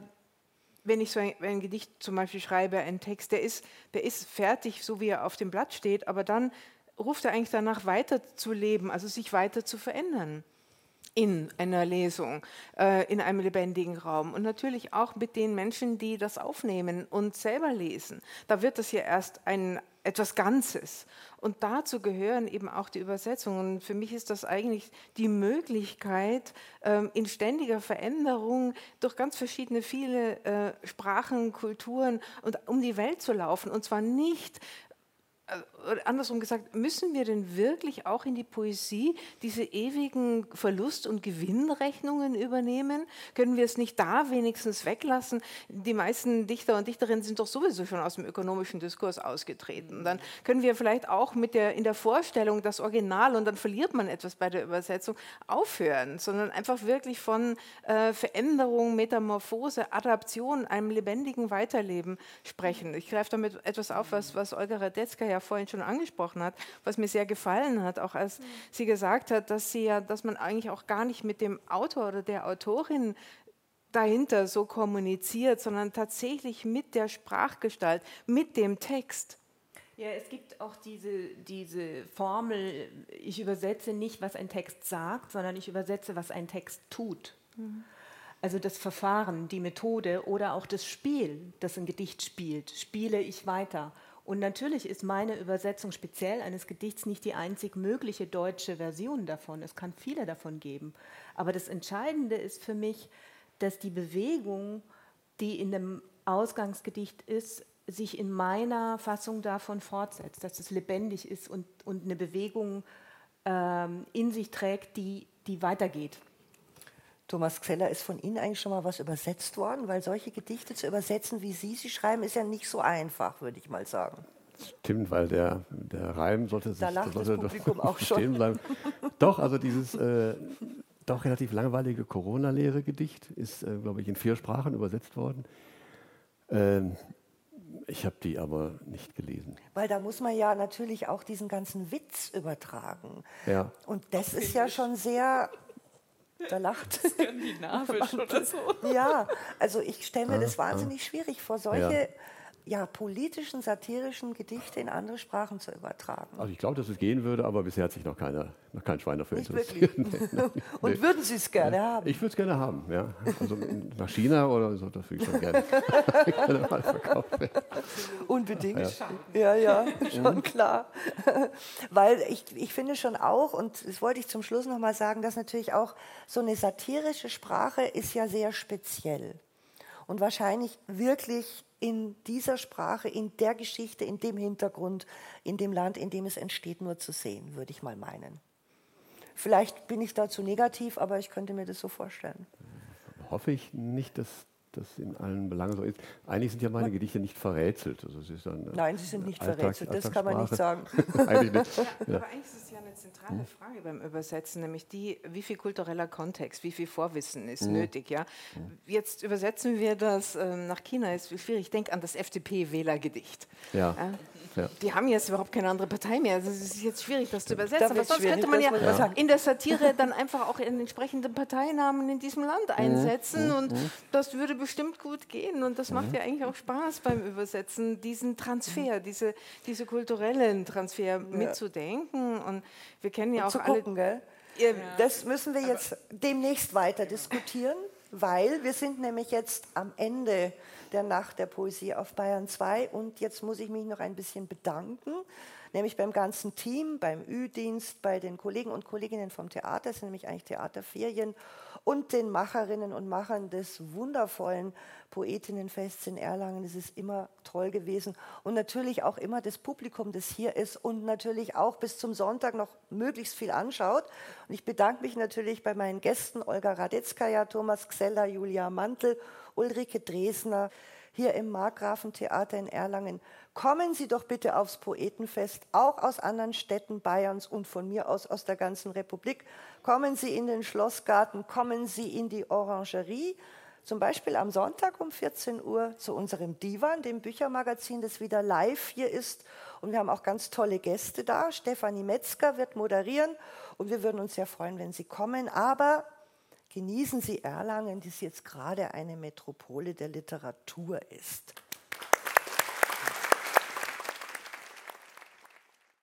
wenn ich so ein, ein, Gedicht zum Beispiel schreibe, einen Text, der ist, der ist fertig, so wie er auf dem Blatt steht, aber dann ruft er eigentlich danach weiter zu leben, also sich weiter zu verändern in einer Lesung, äh, in einem lebendigen Raum und natürlich auch mit den Menschen, die das aufnehmen und selber lesen. Da wird das ja erst ein, etwas Ganzes. Und dazu gehören eben auch die Übersetzungen. Und für mich ist das eigentlich die Möglichkeit, ähm, in ständiger Veränderung durch ganz verschiedene, viele äh, Sprachen, Kulturen und um die Welt zu laufen. Und zwar nicht andersrum gesagt, müssen wir denn wirklich auch in die Poesie diese ewigen Verlust- und Gewinnrechnungen übernehmen? Können wir es nicht da wenigstens weglassen? Die meisten Dichter und Dichterinnen sind doch sowieso schon aus dem ökonomischen Diskurs ausgetreten. Dann können wir vielleicht auch mit der, in der Vorstellung das Original und dann verliert man etwas bei der Übersetzung aufhören, sondern einfach wirklich von äh, Veränderung, Metamorphose, Adaption, einem lebendigen Weiterleben sprechen. Ich greife damit etwas auf, was, was Olga Radetzka ja vorhin schon angesprochen hat, was mir sehr gefallen hat, auch als mhm. sie gesagt hat, dass sie ja, dass man eigentlich auch gar nicht mit dem Autor oder der Autorin dahinter so kommuniziert, sondern tatsächlich mit der Sprachgestalt, mit dem Text. Ja, es gibt auch diese, diese Formel, ich übersetze nicht, was ein Text sagt, sondern ich übersetze, was ein Text tut. Mhm. Also das Verfahren, die Methode oder auch das Spiel, das ein Gedicht spielt, spiele ich weiter Und natürlich ist meine Übersetzung speziell eines Gedichts nicht die einzig mögliche deutsche Version davon. Es kann viele davon geben. Aber das Entscheidende ist für mich, dass die Bewegung, die in dem Ausgangsgedicht ist, sich in meiner Fassung davon fortsetzt, dass es lebendig ist und, und eine Bewegung ähm, in sich trägt, die, die weitergeht. Thomas Xeller, ist von Ihnen eigentlich schon mal was übersetzt worden? Weil solche Gedichte zu übersetzen, wie Sie sie schreiben, ist ja nicht so einfach, würde ich mal sagen. Stimmt, weil der, der Reim sollte, da lacht sollte das Publikum auch schon. stehen bleiben. Doch, also dieses äh, doch relativ langweilige Corona-Lehre-Gedicht ist, äh, glaube ich, in vier Sprachen übersetzt worden. Ähm, ich habe die aber nicht gelesen. Weil da muss man ja natürlich auch diesen ganzen Witz übertragen. Ja. Und das ist ja schon sehr da lacht. Skandinavisch oder so. Ja, also ich stelle mir das wahnsinnig schwierig vor, solche ja ja, politischen, satirischen Gedichte in andere Sprachen zu übertragen. Also ich glaube, dass es gehen würde, aber bisher hat sich noch, keiner, noch kein Schwein dafür Nicht interessiert. Nee, nee. Und würden Sie es gerne haben? Ich würde es gerne haben, ja. Also nach China oder so, das würde ich schon gerne, gerne mal verkaufen. Unbedingt. Ja, ja, ja schon klar. Weil ich, ich finde schon auch, und das wollte ich zum Schluss noch mal sagen, dass natürlich auch so eine satirische Sprache ist ja sehr speziell und wahrscheinlich wirklich in dieser Sprache, in der Geschichte, in dem Hintergrund, in dem Land, in dem es entsteht, nur zu sehen, würde ich mal meinen. Vielleicht bin ich dazu negativ, aber ich könnte mir das so vorstellen. Hoffe ich nicht, dass das in allen Belangen so ist. Eigentlich sind ja meine Gedichte nicht verrätselt. Also dann, Nein, sie sind nicht Alltag, verrätselt, das kann man nicht sagen. eigentlich nicht. Ja, ja. Aber eigentlich ist es ja eine zentrale hm. Frage beim Übersetzen, nämlich die, wie viel kultureller Kontext, wie viel Vorwissen ist mhm. nötig. Ja? Mhm. Jetzt übersetzen wir das äh, nach China, ist schwierig. Ich denke an das FDP-Wählergedicht. Ja. Ja. Die haben jetzt überhaupt keine andere Partei mehr. Also es ist jetzt schwierig, das zu übersetzen. Aber sonst könnte man ja, ja, in der Satire dann einfach auch in entsprechenden Parteinamen in diesem Land mhm. einsetzen. Mhm. Und das würde bestimmt gut gehen. Und das macht mhm. ja eigentlich auch Spaß beim Übersetzen, diesen Transfer, mhm. diese, diese kulturellen Transfer ja. mitzudenken. Und wir kennen ja Und auch alle. Gucken, gell? Das müssen wir jetzt demnächst weiter diskutieren, weil wir sind nämlich jetzt am Ende der Nacht der Poesie auf Bayern 2. Und jetzt muss ich mich noch ein bisschen bedanken, nämlich beim ganzen Team, beim Ü-Dienst, bei den Kollegen und Kolleginnen vom Theater, das sind nämlich eigentlich Theaterferien, und den Macherinnen und Machern des wundervollen Poetinnenfests in Erlangen. Es ist immer toll gewesen. Und natürlich auch immer das Publikum, das hier ist und natürlich auch bis zum Sonntag noch möglichst viel anschaut. Und ich bedanke mich natürlich bei meinen Gästen Olga Radetzkaya, Thomas Xeller, Julia Mantel Ulrike Dresner hier im Markgrafentheater in Erlangen. Kommen Sie doch bitte aufs Poetenfest, auch aus anderen Städten Bayerns und von mir aus aus der ganzen Republik. Kommen Sie in den Schlossgarten, kommen Sie in die Orangerie, zum Beispiel am Sonntag um 14 Uhr zu unserem Divan, dem Büchermagazin, das wieder live hier ist. Und wir haben auch ganz tolle Gäste da. Stefanie Metzger wird moderieren und wir würden uns sehr freuen, wenn Sie kommen. Aber Genießen Sie Erlangen, das jetzt gerade eine Metropole der Literatur ist.